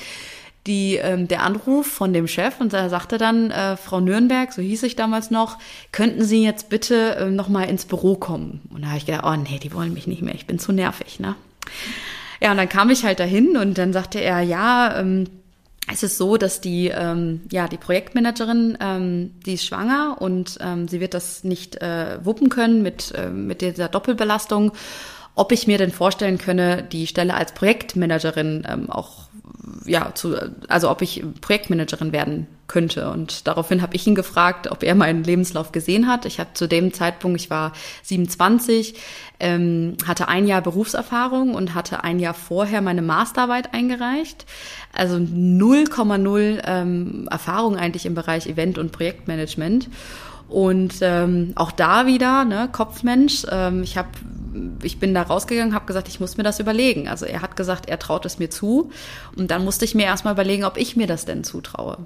die, ähm, der Anruf von dem Chef und er sagte dann, äh, Frau Nürnberg, so hieß ich damals noch, könnten Sie jetzt bitte äh, noch mal ins Büro kommen? Und da habe ich gedacht, oh nee, die wollen mich nicht mehr, ich bin zu nervig, ne? Ja, und dann kam ich halt dahin und dann sagte er, ja, ähm, es ist so, dass die, ähm, ja, die Projektmanagerin, ähm, die ist schwanger und ähm, sie wird das nicht äh, wuppen können mit, äh, mit dieser Doppelbelastung. Ob ich mir denn vorstellen könne, die Stelle als Projektmanagerin ähm, auch ja, zu, also ob ich Projektmanagerin werden könnte. Und daraufhin habe ich ihn gefragt, ob er meinen Lebenslauf gesehen hat. Ich hatte zu dem Zeitpunkt, ich war 27, ähm, hatte ein Jahr Berufserfahrung und hatte ein Jahr vorher meine Masterarbeit eingereicht. Also 0,0 ähm, Erfahrung eigentlich im Bereich Event- und Projektmanagement. Und ähm, auch da wieder, ne, Kopfmensch, ähm, ich habe ich bin da rausgegangen, habe gesagt, ich muss mir das überlegen. Also er hat gesagt, er traut es mir zu. Und dann musste ich mir erstmal überlegen, ob ich mir das denn zutraue.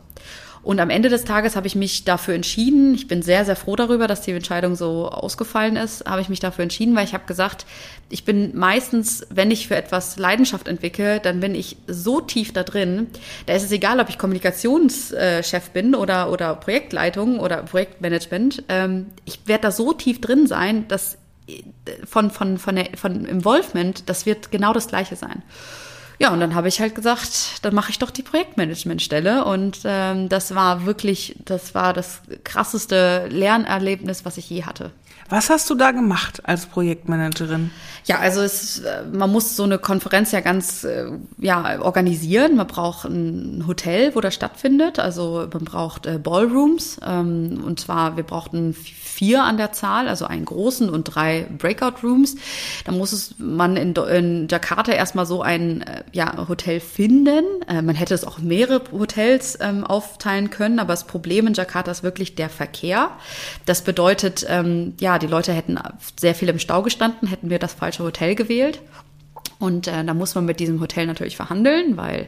Und am Ende des Tages habe ich mich dafür entschieden, ich bin sehr, sehr froh darüber, dass die Entscheidung so ausgefallen ist, habe ich mich dafür entschieden, weil ich habe gesagt, ich bin meistens, wenn ich für etwas Leidenschaft entwickle, dann bin ich so tief da drin, da ist es egal, ob ich Kommunikationschef bin oder, oder Projektleitung oder Projektmanagement, ähm, ich werde da so tief drin sein, dass von, von, von, der, von Involvement, das wird genau das Gleiche sein. Ja, und dann habe ich halt gesagt, dann mache ich doch die Projektmanagementstelle. Und ähm, das war wirklich, das war das krasseste Lernerlebnis, was ich je hatte. Was hast du da gemacht als Projektmanagerin? Ja, also es, äh, man muss so eine Konferenz ja ganz äh, ja, organisieren. Man braucht ein Hotel, wo das stattfindet. Also man braucht äh, Ballrooms. Ähm, und zwar, wir brauchten vier an der Zahl, also einen großen und drei Breakout-Rooms. Da muss es man in, in Jakarta erstmal so ein ja, Hotel finden. Man hätte es auch mehrere Hotels ähm, aufteilen können, aber das Problem in Jakarta ist wirklich der Verkehr. Das bedeutet, ähm, ja, die Leute hätten sehr viel im Stau gestanden, hätten wir das falsche Hotel gewählt. Und äh, da muss man mit diesem Hotel natürlich verhandeln, weil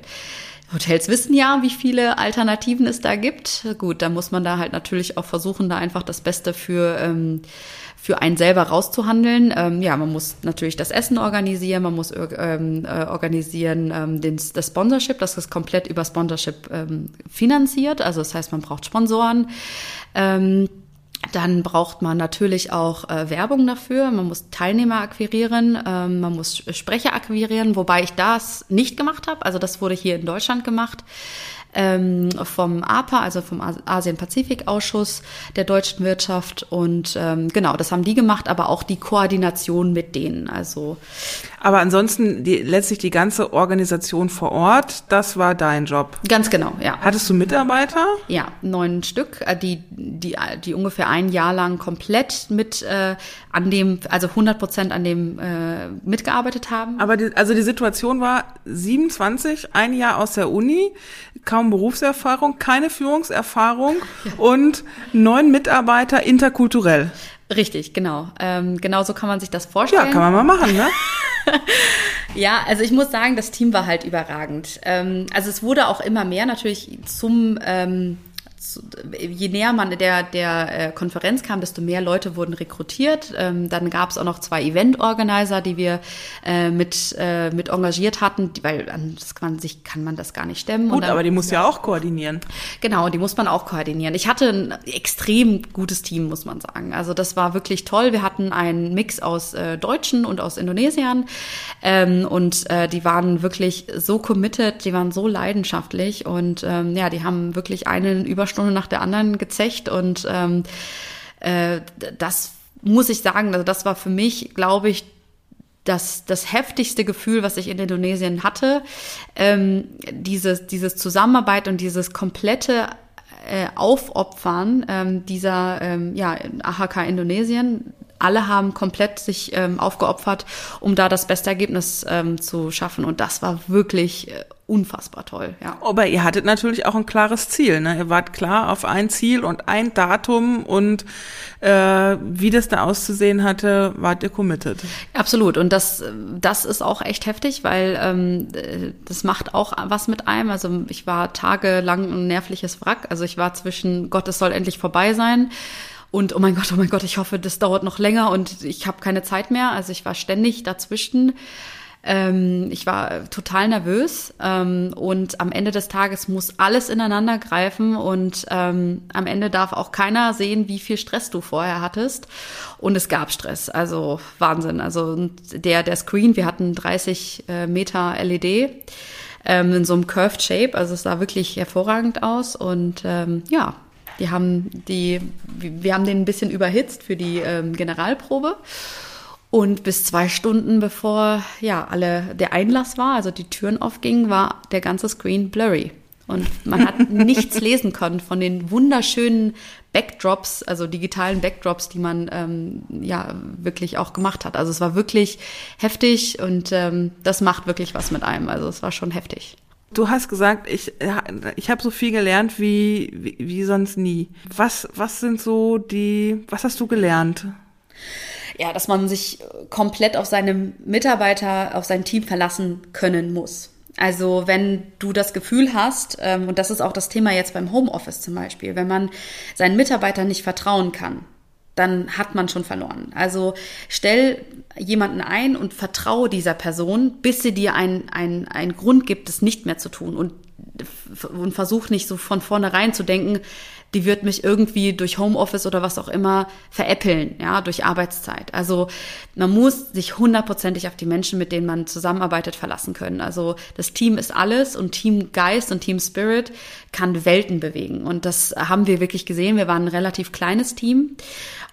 Hotels wissen ja, wie viele Alternativen es da gibt. Gut, da muss man da halt natürlich auch versuchen, da einfach das Beste für, ähm, für einen selber rauszuhandeln. Ähm, ja, man muss natürlich das Essen organisieren, man muss ähm, äh, organisieren ähm, den, das Sponsorship, das ist komplett über Sponsorship ähm, finanziert. Also das heißt, man braucht Sponsoren. Ähm, dann braucht man natürlich auch äh, Werbung dafür. Man muss Teilnehmer akquirieren, ähm, man muss Sprecher akquirieren, wobei ich das nicht gemacht habe. Also das wurde hier in Deutschland gemacht ähm, vom APA, also vom Asien-Pazifik-Ausschuss der deutschen Wirtschaft. Und ähm, genau, das haben die gemacht, aber auch die Koordination mit denen. Also aber ansonsten die, letztlich die ganze Organisation vor Ort, das war dein Job. Ganz genau, ja. Hattest du Mitarbeiter? Ja, neun Stück, äh, die die die ungefähr ein Jahr lang komplett mit äh, an dem, also 100 Prozent an dem äh, mitgearbeitet haben. Aber die, also die Situation war 27, ein Jahr aus der Uni, kaum Berufserfahrung, keine Führungserfahrung ja. und neun Mitarbeiter interkulturell. Richtig, genau. Ähm, genau so kann man sich das vorstellen. Ja, kann man mal machen, ne? (laughs) ja, also ich muss sagen, das Team war halt überragend. Ähm, also es wurde auch immer mehr natürlich zum ähm, je näher man der, der äh, Konferenz kam, desto mehr Leute wurden rekrutiert. Ähm, dann gab es auch noch zwei Event-Organizer, die wir äh, mit, äh, mit engagiert hatten, weil an das kann, sich, kann man das gar nicht stemmen. Gut, dann, aber die muss ja auch koordinieren. Genau, die muss man auch koordinieren. Ich hatte ein extrem gutes Team, muss man sagen. Also das war wirklich toll. Wir hatten einen Mix aus äh, Deutschen und aus Indonesiern ähm, und äh, die waren wirklich so committed, die waren so leidenschaftlich und ähm, ja, die haben wirklich einen Überstunde Stunde nach der anderen gezecht und ähm, äh, das muss ich sagen, also das war für mich, glaube ich, das, das heftigste Gefühl, was ich in Indonesien hatte, ähm, dieses, dieses Zusammenarbeit und dieses komplette äh, Aufopfern ähm, dieser ähm, ja, AHK Indonesien. Alle haben komplett sich ähm, aufgeopfert, um da das beste Ergebnis ähm, zu schaffen. Und das war wirklich äh, unfassbar toll, ja. Aber ihr hattet natürlich auch ein klares Ziel, ne? Ihr wart klar auf ein Ziel und ein Datum und äh, wie das da auszusehen hatte, wart ihr committed. Absolut. Und das, das ist auch echt heftig, weil ähm, das macht auch was mit einem. Also ich war tagelang ein nervliches Wrack. Also ich war zwischen Gott, es soll endlich vorbei sein. Und oh mein Gott, oh mein Gott, ich hoffe, das dauert noch länger und ich habe keine Zeit mehr. Also ich war ständig dazwischen. Ähm, ich war total nervös ähm, und am Ende des Tages muss alles ineinander greifen und ähm, am Ende darf auch keiner sehen, wie viel Stress du vorher hattest. Und es gab Stress, also Wahnsinn. Also der, der Screen, wir hatten 30 äh, Meter LED ähm, in so einem Curved Shape, also es sah wirklich hervorragend aus und ähm, ja, die haben die, wir haben den ein bisschen überhitzt für die ähm, Generalprobe. Und bis zwei Stunden bevor ja alle der Einlass war, also die Türen aufgingen, war der ganze Screen blurry. Und man hat (laughs) nichts lesen können von den wunderschönen Backdrops, also digitalen Backdrops, die man ähm, ja wirklich auch gemacht hat. Also es war wirklich heftig und ähm, das macht wirklich was mit einem. Also es war schon heftig. Du hast gesagt, ich, ich habe so viel gelernt wie, wie, wie sonst nie. Was, was sind so die, was hast du gelernt? Ja, dass man sich komplett auf seine Mitarbeiter, auf sein Team verlassen können muss. Also wenn du das Gefühl hast, ähm, und das ist auch das Thema jetzt beim Homeoffice zum Beispiel, wenn man seinen Mitarbeitern nicht vertrauen kann, dann hat man schon verloren. Also stell jemanden ein und vertraue dieser Person, bis sie dir einen ein Grund gibt, es nicht mehr zu tun. Und, und versuch nicht so von vornherein zu denken, die wird mich irgendwie durch Homeoffice oder was auch immer veräppeln, ja, durch Arbeitszeit. Also man muss sich hundertprozentig auf die Menschen, mit denen man zusammenarbeitet, verlassen können. Also das Team ist alles und Teamgeist und Team Spirit kann Welten bewegen. Und das haben wir wirklich gesehen. Wir waren ein relativ kleines Team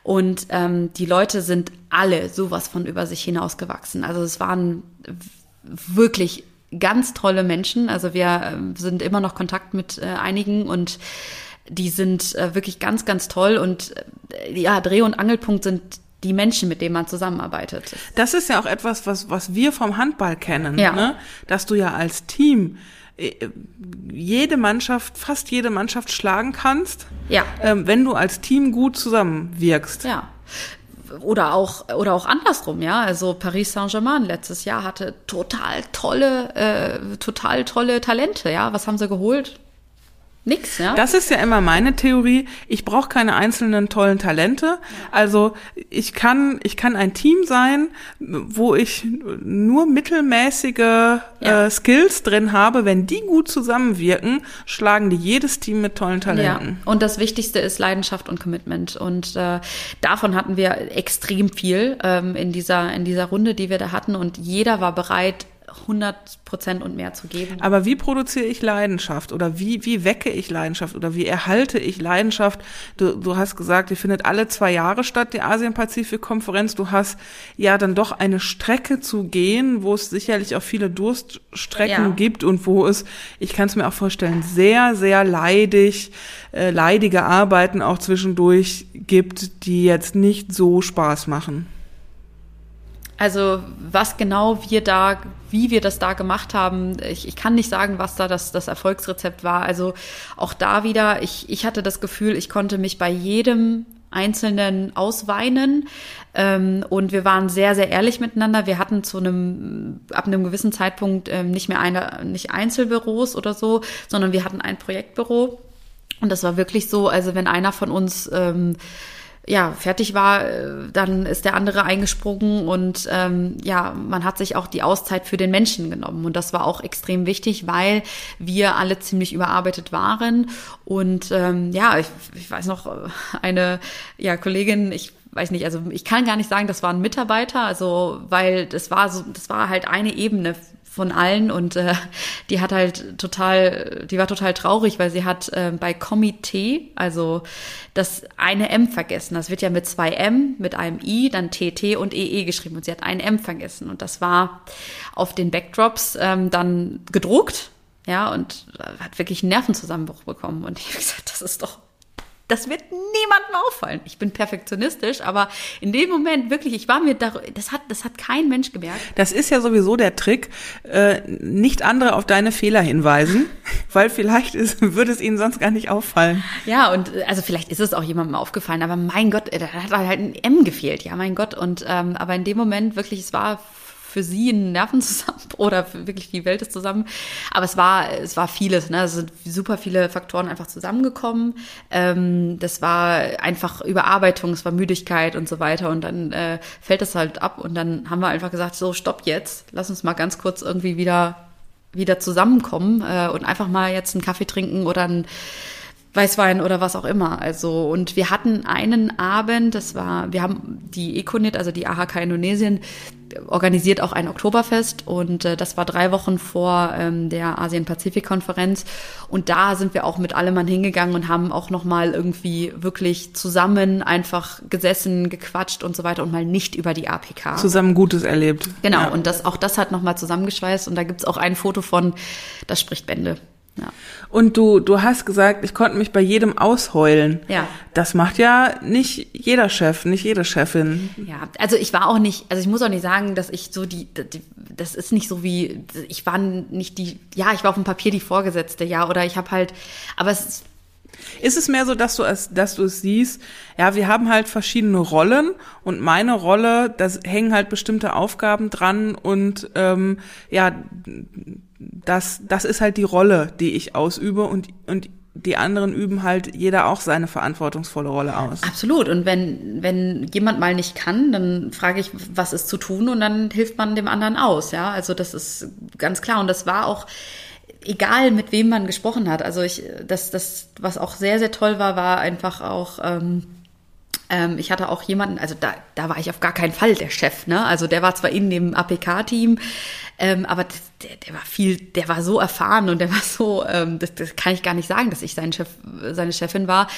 und ähm, die Leute sind alle sowas von über sich hinausgewachsen. Also es waren wirklich ganz tolle Menschen. Also wir äh, sind immer noch Kontakt mit äh, einigen und die sind äh, wirklich ganz, ganz toll und äh, ja, Dreh- und Angelpunkt sind die Menschen, mit denen man zusammenarbeitet. Das ist ja auch etwas, was, was wir vom Handball kennen, ja. ne? dass du ja als Team äh, jede Mannschaft, fast jede Mannschaft schlagen kannst, ja. ähm, wenn du als Team gut zusammenwirkst. Ja oder auch oder auch andersrum, ja. Also Paris Saint-Germain letztes Jahr hatte total tolle, äh, total tolle Talente, ja. Was haben sie geholt? Nix, ja. Das ist ja immer meine Theorie. Ich brauche keine einzelnen tollen Talente. Also ich kann, ich kann ein Team sein, wo ich nur mittelmäßige ja. äh, Skills drin habe. Wenn die gut zusammenwirken, schlagen die jedes Team mit tollen Talenten. Ja. Und das Wichtigste ist Leidenschaft und Commitment. Und äh, davon hatten wir extrem viel ähm, in dieser in dieser Runde, die wir da hatten. Und jeder war bereit, 100 Prozent und mehr zu geben. Aber wie produziere ich Leidenschaft oder wie, wie wecke ich Leidenschaft oder wie erhalte ich Leidenschaft? Du, du hast gesagt, die findet alle zwei Jahre statt, die Asien-Pazifik-Konferenz. Du hast ja dann doch eine Strecke zu gehen, wo es sicherlich auch viele Durststrecken ja. gibt und wo es, ich kann es mir auch vorstellen, sehr, sehr leidig, äh, leidige Arbeiten auch zwischendurch gibt, die jetzt nicht so Spaß machen. Also was genau wir da, wie wir das da gemacht haben, ich, ich kann nicht sagen, was da das, das Erfolgsrezept war. Also auch da wieder, ich, ich hatte das Gefühl, ich konnte mich bei jedem Einzelnen ausweinen. Ähm, und wir waren sehr, sehr ehrlich miteinander. Wir hatten zu einem, ab einem gewissen Zeitpunkt ähm, nicht mehr eine, nicht Einzelbüros oder so, sondern wir hatten ein Projektbüro. Und das war wirklich so, also wenn einer von uns ähm, ja, fertig war, äh, dann ist der andere eingesprungen und ähm, ja, man hat sich auch die Auszeit für den Menschen genommen. Und das war auch extrem wichtig, weil wir alle ziemlich überarbeitet waren. Und ähm, ja, ich, ich weiß noch, eine ja, Kollegin, ich weiß nicht, also ich kann gar nicht sagen, das war ein Mitarbeiter, also weil das war so, das war halt eine Ebene von allen und äh, die hat halt total, die war total traurig, weil sie hat äh, bei Komitee, also das eine M vergessen. Das wird ja mit zwei M, mit einem I, dann TT und EE geschrieben. Und sie hat ein M vergessen. Und das war auf den Backdrops ähm, dann gedruckt, ja, und hat wirklich einen Nervenzusammenbruch bekommen. Und ich habe gesagt, das ist doch das wird niemandem auffallen. Ich bin perfektionistisch, aber in dem Moment wirklich, ich war mir da, das hat, das hat kein Mensch gemerkt. Das ist ja sowieso der Trick, äh, nicht andere auf deine Fehler hinweisen, (laughs) weil vielleicht ist, würde es ihnen sonst gar nicht auffallen. Ja, und also vielleicht ist es auch jemandem aufgefallen, aber mein Gott, da hat halt ein M gefehlt, ja, mein Gott. Und ähm, aber in dem Moment wirklich, es war für sie ein Nervenzusammenbruch (laughs) oder wirklich die Welt ist zusammen. Aber es war, es war vieles, ne? Es sind super viele Faktoren einfach zusammengekommen. Ähm, das war einfach Überarbeitung, es war Müdigkeit und so weiter. Und dann äh, fällt das halt ab und dann haben wir einfach gesagt, so, stopp jetzt, lass uns mal ganz kurz irgendwie wieder wieder zusammenkommen äh, und einfach mal jetzt einen Kaffee trinken oder ein Weißwein oder was auch immer. Also, und wir hatten einen Abend, das war, wir haben die Econit, also die AHK Indonesien, organisiert auch ein Oktoberfest und äh, das war drei Wochen vor ähm, der Asien-Pazifik-Konferenz und da sind wir auch mit allem Mann hingegangen und haben auch nochmal irgendwie wirklich zusammen einfach gesessen, gequatscht und so weiter und mal nicht über die APK. Zusammen Gutes erlebt. Genau, ja. und das, auch das hat nochmal zusammengeschweißt und da gibt's auch ein Foto von, das spricht Bände. Ja. Und du, du hast gesagt, ich konnte mich bei jedem ausheulen. Ja. Das macht ja nicht jeder Chef, nicht jede Chefin. Ja, also ich war auch nicht, also ich muss auch nicht sagen, dass ich so die, die das ist nicht so wie, ich war nicht die, ja, ich war auf dem Papier die Vorgesetzte, ja, oder ich habe halt, aber es ist ist es mehr so, dass du es, dass du es siehst, ja, wir haben halt verschiedene Rollen und meine Rolle, da hängen halt bestimmte Aufgaben dran und ähm, ja, das, das ist halt die Rolle, die ich ausübe und, und die anderen üben halt jeder auch seine verantwortungsvolle Rolle aus. Absolut. Und wenn, wenn jemand mal nicht kann, dann frage ich, was ist zu tun und dann hilft man dem anderen aus. Ja, also das ist ganz klar. Und das war auch, egal mit wem man gesprochen hat. Also ich, das, das, was auch sehr, sehr toll war, war einfach auch, ähm, ähm, ich hatte auch jemanden, also da, da war ich auf gar keinen Fall der Chef, ne? Also der war zwar in dem APK-Team, ähm, aber der, der war viel, der war so erfahren und der war so, ähm, das, das kann ich gar nicht sagen, dass ich sein Chef, seine Chefin war,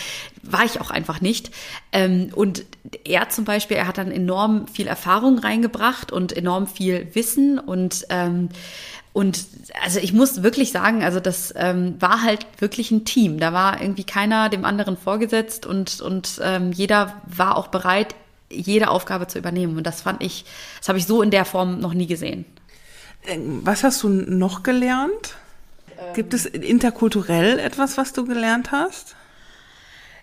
war ich auch einfach nicht. Ähm, und er zum Beispiel, er hat dann enorm viel Erfahrung reingebracht und enorm viel Wissen und ähm, und also ich muss wirklich sagen, also das ähm, war halt wirklich ein Team. Da war irgendwie keiner dem anderen vorgesetzt und, und ähm, jeder war auch bereit, jede Aufgabe zu übernehmen. Und das fand ich, das habe ich so in der Form noch nie gesehen. Ähm, was hast du noch gelernt? Gibt es interkulturell etwas, was du gelernt hast?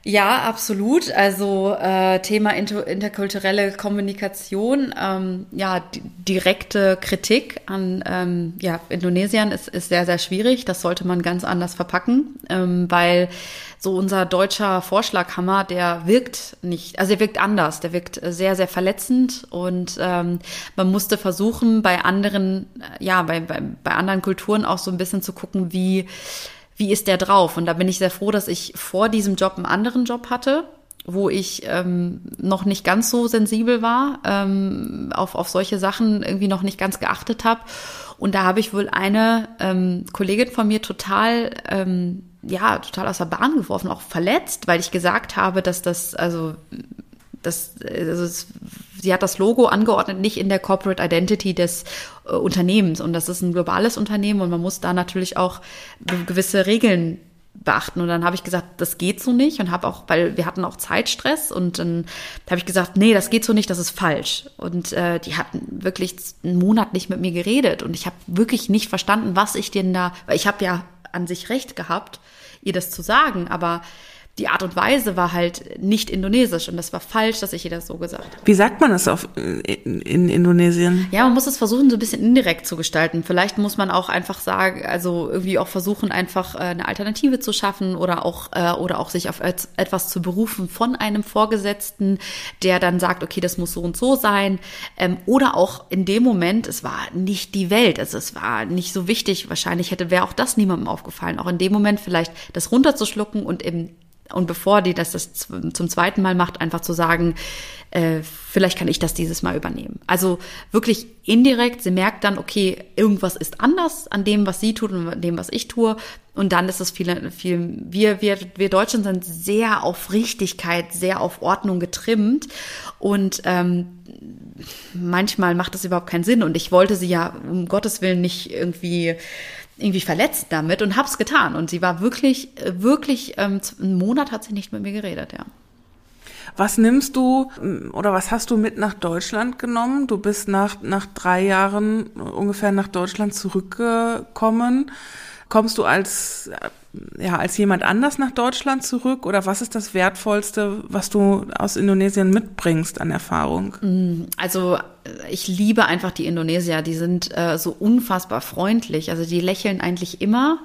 Ja, absolut. Also äh, Thema inter interkulturelle Kommunikation, ähm, ja, direkte Kritik an ähm, ja, Indonesien ist, ist sehr, sehr schwierig. Das sollte man ganz anders verpacken, ähm, weil so unser deutscher Vorschlaghammer, der wirkt nicht, also der wirkt anders, der wirkt sehr, sehr verletzend und ähm, man musste versuchen, bei anderen, ja, bei, bei, bei anderen Kulturen auch so ein bisschen zu gucken, wie wie ist der drauf? Und da bin ich sehr froh, dass ich vor diesem Job einen anderen Job hatte, wo ich ähm, noch nicht ganz so sensibel war, ähm, auf, auf solche Sachen irgendwie noch nicht ganz geachtet habe. Und da habe ich wohl eine ähm, Kollegin von mir total, ähm, ja, total aus der Bahn geworfen, auch verletzt, weil ich gesagt habe, dass das, also das, also es, sie hat das Logo angeordnet, nicht in der Corporate Identity des äh, Unternehmens. Und das ist ein globales Unternehmen und man muss da natürlich auch gewisse Regeln beachten. Und dann habe ich gesagt, das geht so nicht und habe auch, weil wir hatten auch Zeitstress und dann habe ich gesagt, nee, das geht so nicht, das ist falsch. Und äh, die hatten wirklich einen Monat nicht mit mir geredet und ich habe wirklich nicht verstanden, was ich denn da, weil ich habe ja an sich recht gehabt, ihr das zu sagen, aber die Art und Weise war halt nicht indonesisch und das war falsch, dass ich ihr das so gesagt habe. Wie sagt man das auf, in, in Indonesien? Ja, man muss es versuchen, so ein bisschen indirekt zu gestalten. Vielleicht muss man auch einfach sagen, also irgendwie auch versuchen, einfach äh, eine Alternative zu schaffen oder auch, äh, oder auch sich auf etwas zu berufen von einem Vorgesetzten, der dann sagt, okay, das muss so und so sein. Ähm, oder auch in dem Moment, es war nicht die Welt, also es war nicht so wichtig. Wahrscheinlich hätte, wäre auch das niemandem aufgefallen. Auch in dem Moment vielleicht das runterzuschlucken und im und bevor die das, das zum zweiten Mal macht, einfach zu sagen, äh, vielleicht kann ich das dieses Mal übernehmen. Also wirklich indirekt, sie merkt dann, okay, irgendwas ist anders an dem, was sie tut und an dem, was ich tue. Und dann ist es viel, viel, wir, wir, wir Deutschen sind sehr auf Richtigkeit, sehr auf Ordnung getrimmt. Und ähm, manchmal macht das überhaupt keinen Sinn. Und ich wollte sie ja um Gottes Willen nicht irgendwie irgendwie verletzt damit und hab's getan. Und sie war wirklich, wirklich, ähm, einen Monat hat sie nicht mit mir geredet, ja. Was nimmst du oder was hast du mit nach Deutschland genommen? Du bist nach, nach drei Jahren ungefähr nach Deutschland zurückgekommen. Kommst du als, ja, als jemand anders nach Deutschland zurück oder was ist das Wertvollste, was du aus Indonesien mitbringst an Erfahrung? Also ich liebe einfach die Indonesier. Die sind äh, so unfassbar freundlich. Also die lächeln eigentlich immer.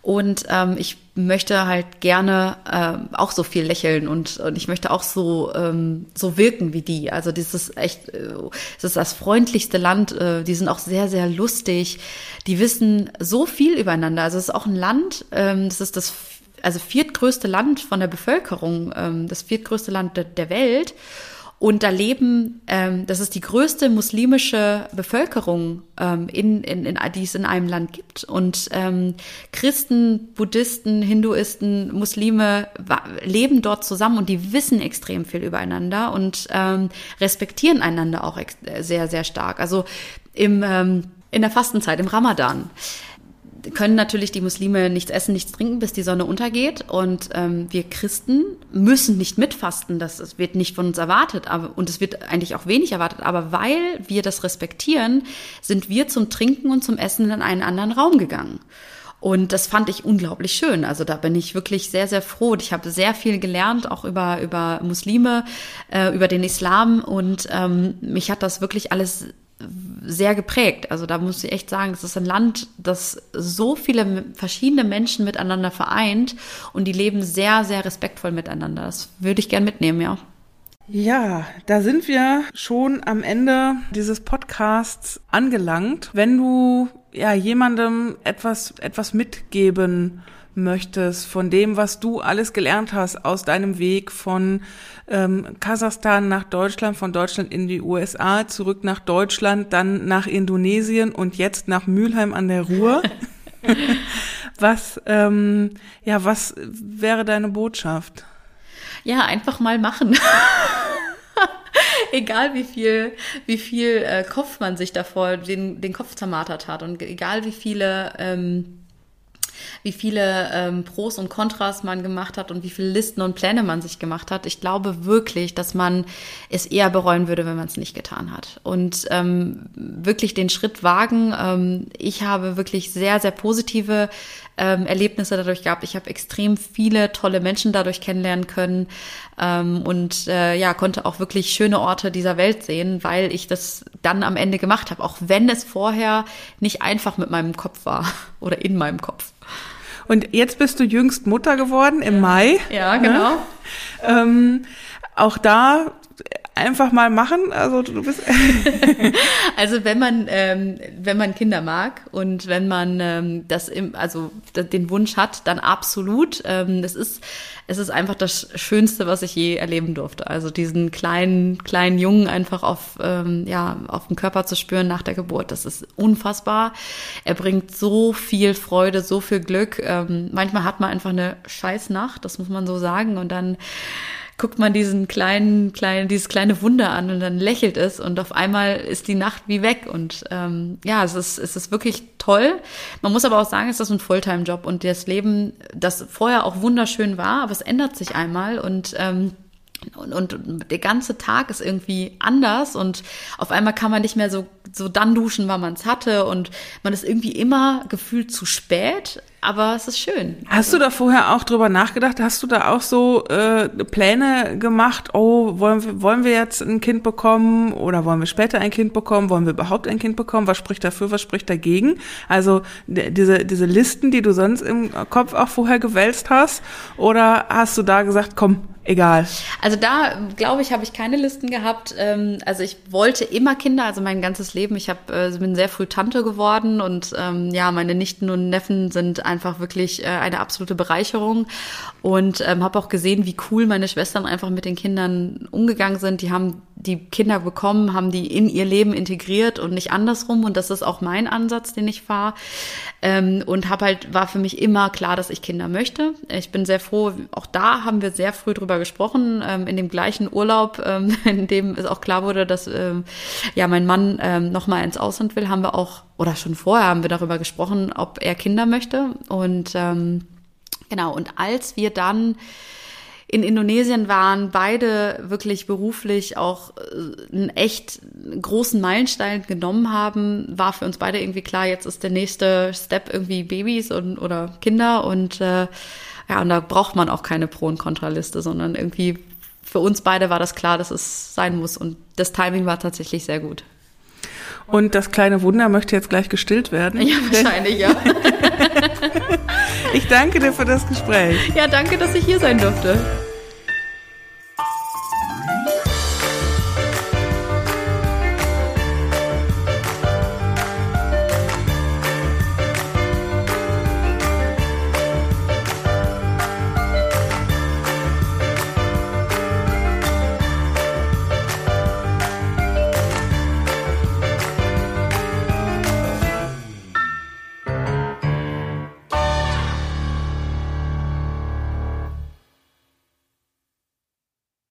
Und ähm, ich möchte halt gerne äh, auch so viel lächeln und, und ich möchte auch so, ähm, so wirken wie die. Also ist echt, äh, das ist das freundlichste Land. Äh, die sind auch sehr, sehr lustig. Die wissen so viel übereinander. Also es ist auch ein Land, ähm, das ist das also viertgrößte Land von der Bevölkerung, ähm, das viertgrößte Land de der Welt. Und da leben, ähm, das ist die größte muslimische Bevölkerung, ähm, in, in, in, die es in einem Land gibt. Und ähm, Christen, Buddhisten, Hinduisten, Muslime leben dort zusammen und die wissen extrem viel übereinander und ähm, respektieren einander auch sehr, sehr stark. Also im, ähm, in der Fastenzeit, im Ramadan können natürlich die Muslime nichts essen, nichts trinken, bis die Sonne untergeht. Und ähm, wir Christen müssen nicht mitfasten. Das wird nicht von uns erwartet. Aber, und es wird eigentlich auch wenig erwartet. Aber weil wir das respektieren, sind wir zum Trinken und zum Essen in einen anderen Raum gegangen. Und das fand ich unglaublich schön. Also da bin ich wirklich sehr, sehr froh. Ich habe sehr viel gelernt, auch über, über Muslime, äh, über den Islam. Und ähm, mich hat das wirklich alles sehr geprägt. Also da muss ich echt sagen, es ist ein Land, das so viele verschiedene Menschen miteinander vereint und die leben sehr, sehr respektvoll miteinander. Das würde ich gern mitnehmen, ja. Ja, da sind wir schon am Ende dieses Podcasts angelangt. Wenn du ja jemandem etwas etwas mitgeben möchtest von dem, was du alles gelernt hast aus deinem Weg von ähm, Kasachstan nach Deutschland, von Deutschland in die USA, zurück nach Deutschland, dann nach Indonesien und jetzt nach Mülheim an der Ruhr. (laughs) was, ähm, ja, was wäre deine Botschaft? Ja, einfach mal machen. (laughs) egal wie viel, wie viel äh, Kopf man sich davor den, den Kopf zermartert hat und egal wie viele ähm, wie viele ähm, Pros und Kontras man gemacht hat und wie viele Listen und Pläne man sich gemacht hat. Ich glaube wirklich, dass man es eher bereuen würde, wenn man es nicht getan hat. Und ähm, wirklich den Schritt wagen. Ähm, ich habe wirklich sehr, sehr positive ähm, Erlebnisse dadurch gehabt. Ich habe extrem viele tolle Menschen dadurch kennenlernen können ähm, und äh, ja, konnte auch wirklich schöne Orte dieser Welt sehen, weil ich das dann am Ende gemacht habe, auch wenn es vorher nicht einfach mit meinem Kopf war (laughs) oder in meinem Kopf. Und jetzt bist du jüngst Mutter geworden im ja. Mai. Ja, genau. Ja? Ähm, auch da einfach mal machen. Also du bist. (laughs) also wenn man ähm, wenn man Kinder mag und wenn man ähm, das im, also den Wunsch hat, dann absolut. Ähm, das ist es ist einfach das Schönste, was ich je erleben durfte. Also diesen kleinen kleinen Jungen einfach auf ähm, ja auf dem Körper zu spüren nach der Geburt, das ist unfassbar. Er bringt so viel Freude, so viel Glück. Ähm, manchmal hat man einfach eine Scheißnacht, das muss man so sagen, und dann guckt man diesen kleinen, kleinen, dieses kleine Wunder an und dann lächelt es und auf einmal ist die Nacht wie weg und ähm, ja, es ist, es ist wirklich toll. Man muss aber auch sagen, es ist ein Fulltime-Job und das Leben, das vorher auch wunderschön war, aber es ändert sich einmal und ähm, und, und der ganze Tag ist irgendwie anders und auf einmal kann man nicht mehr so, so dann duschen, wann man es hatte und man ist irgendwie immer gefühlt zu spät, aber es ist schön. Hast du da vorher auch drüber nachgedacht? Hast du da auch so äh, Pläne gemacht? Oh, wollen wir, wollen wir jetzt ein Kind bekommen oder wollen wir später ein Kind bekommen? Wollen wir überhaupt ein Kind bekommen? Was spricht dafür? Was spricht dagegen? Also diese diese Listen, die du sonst im Kopf auch vorher gewälzt hast, oder hast du da gesagt, komm, egal? Also da glaube ich, habe ich keine Listen gehabt. Ähm, also ich wollte immer Kinder, also mein ganzes Leben. Ich hab, äh, bin sehr früh Tante geworden und ähm, ja, meine Nichten und Neffen sind einfach wirklich äh, eine absolute Bereicherung und ähm, habe auch gesehen, wie cool meine Schwestern einfach mit den Kindern umgegangen sind. Die haben die Kinder bekommen, haben die in ihr Leben integriert und nicht andersrum. Und das ist auch mein Ansatz, den ich fahre. Und habe halt, war für mich immer klar, dass ich Kinder möchte. Ich bin sehr froh, auch da haben wir sehr früh drüber gesprochen, ähm, in dem gleichen Urlaub, ähm, (laughs) in dem es auch klar wurde, dass ähm, ja mein Mann ähm, nochmal ins Ausland will, haben wir auch, oder schon vorher haben wir darüber gesprochen, ob er Kinder möchte. Und ähm, genau, und als wir dann in Indonesien waren, beide wirklich beruflich auch äh, einen echt großen Meilenstein genommen haben, war für uns beide irgendwie klar, jetzt ist der nächste Step irgendwie Babys und oder Kinder und äh, ja, und da braucht man auch keine Pro- und Kontraliste, sondern irgendwie für uns beide war das klar, dass es sein muss. Und das Timing war tatsächlich sehr gut. Und das kleine Wunder möchte jetzt gleich gestillt werden. Ja, wahrscheinlich, ja. (laughs) ich danke dir für das Gespräch. Ja, danke, dass ich hier sein durfte.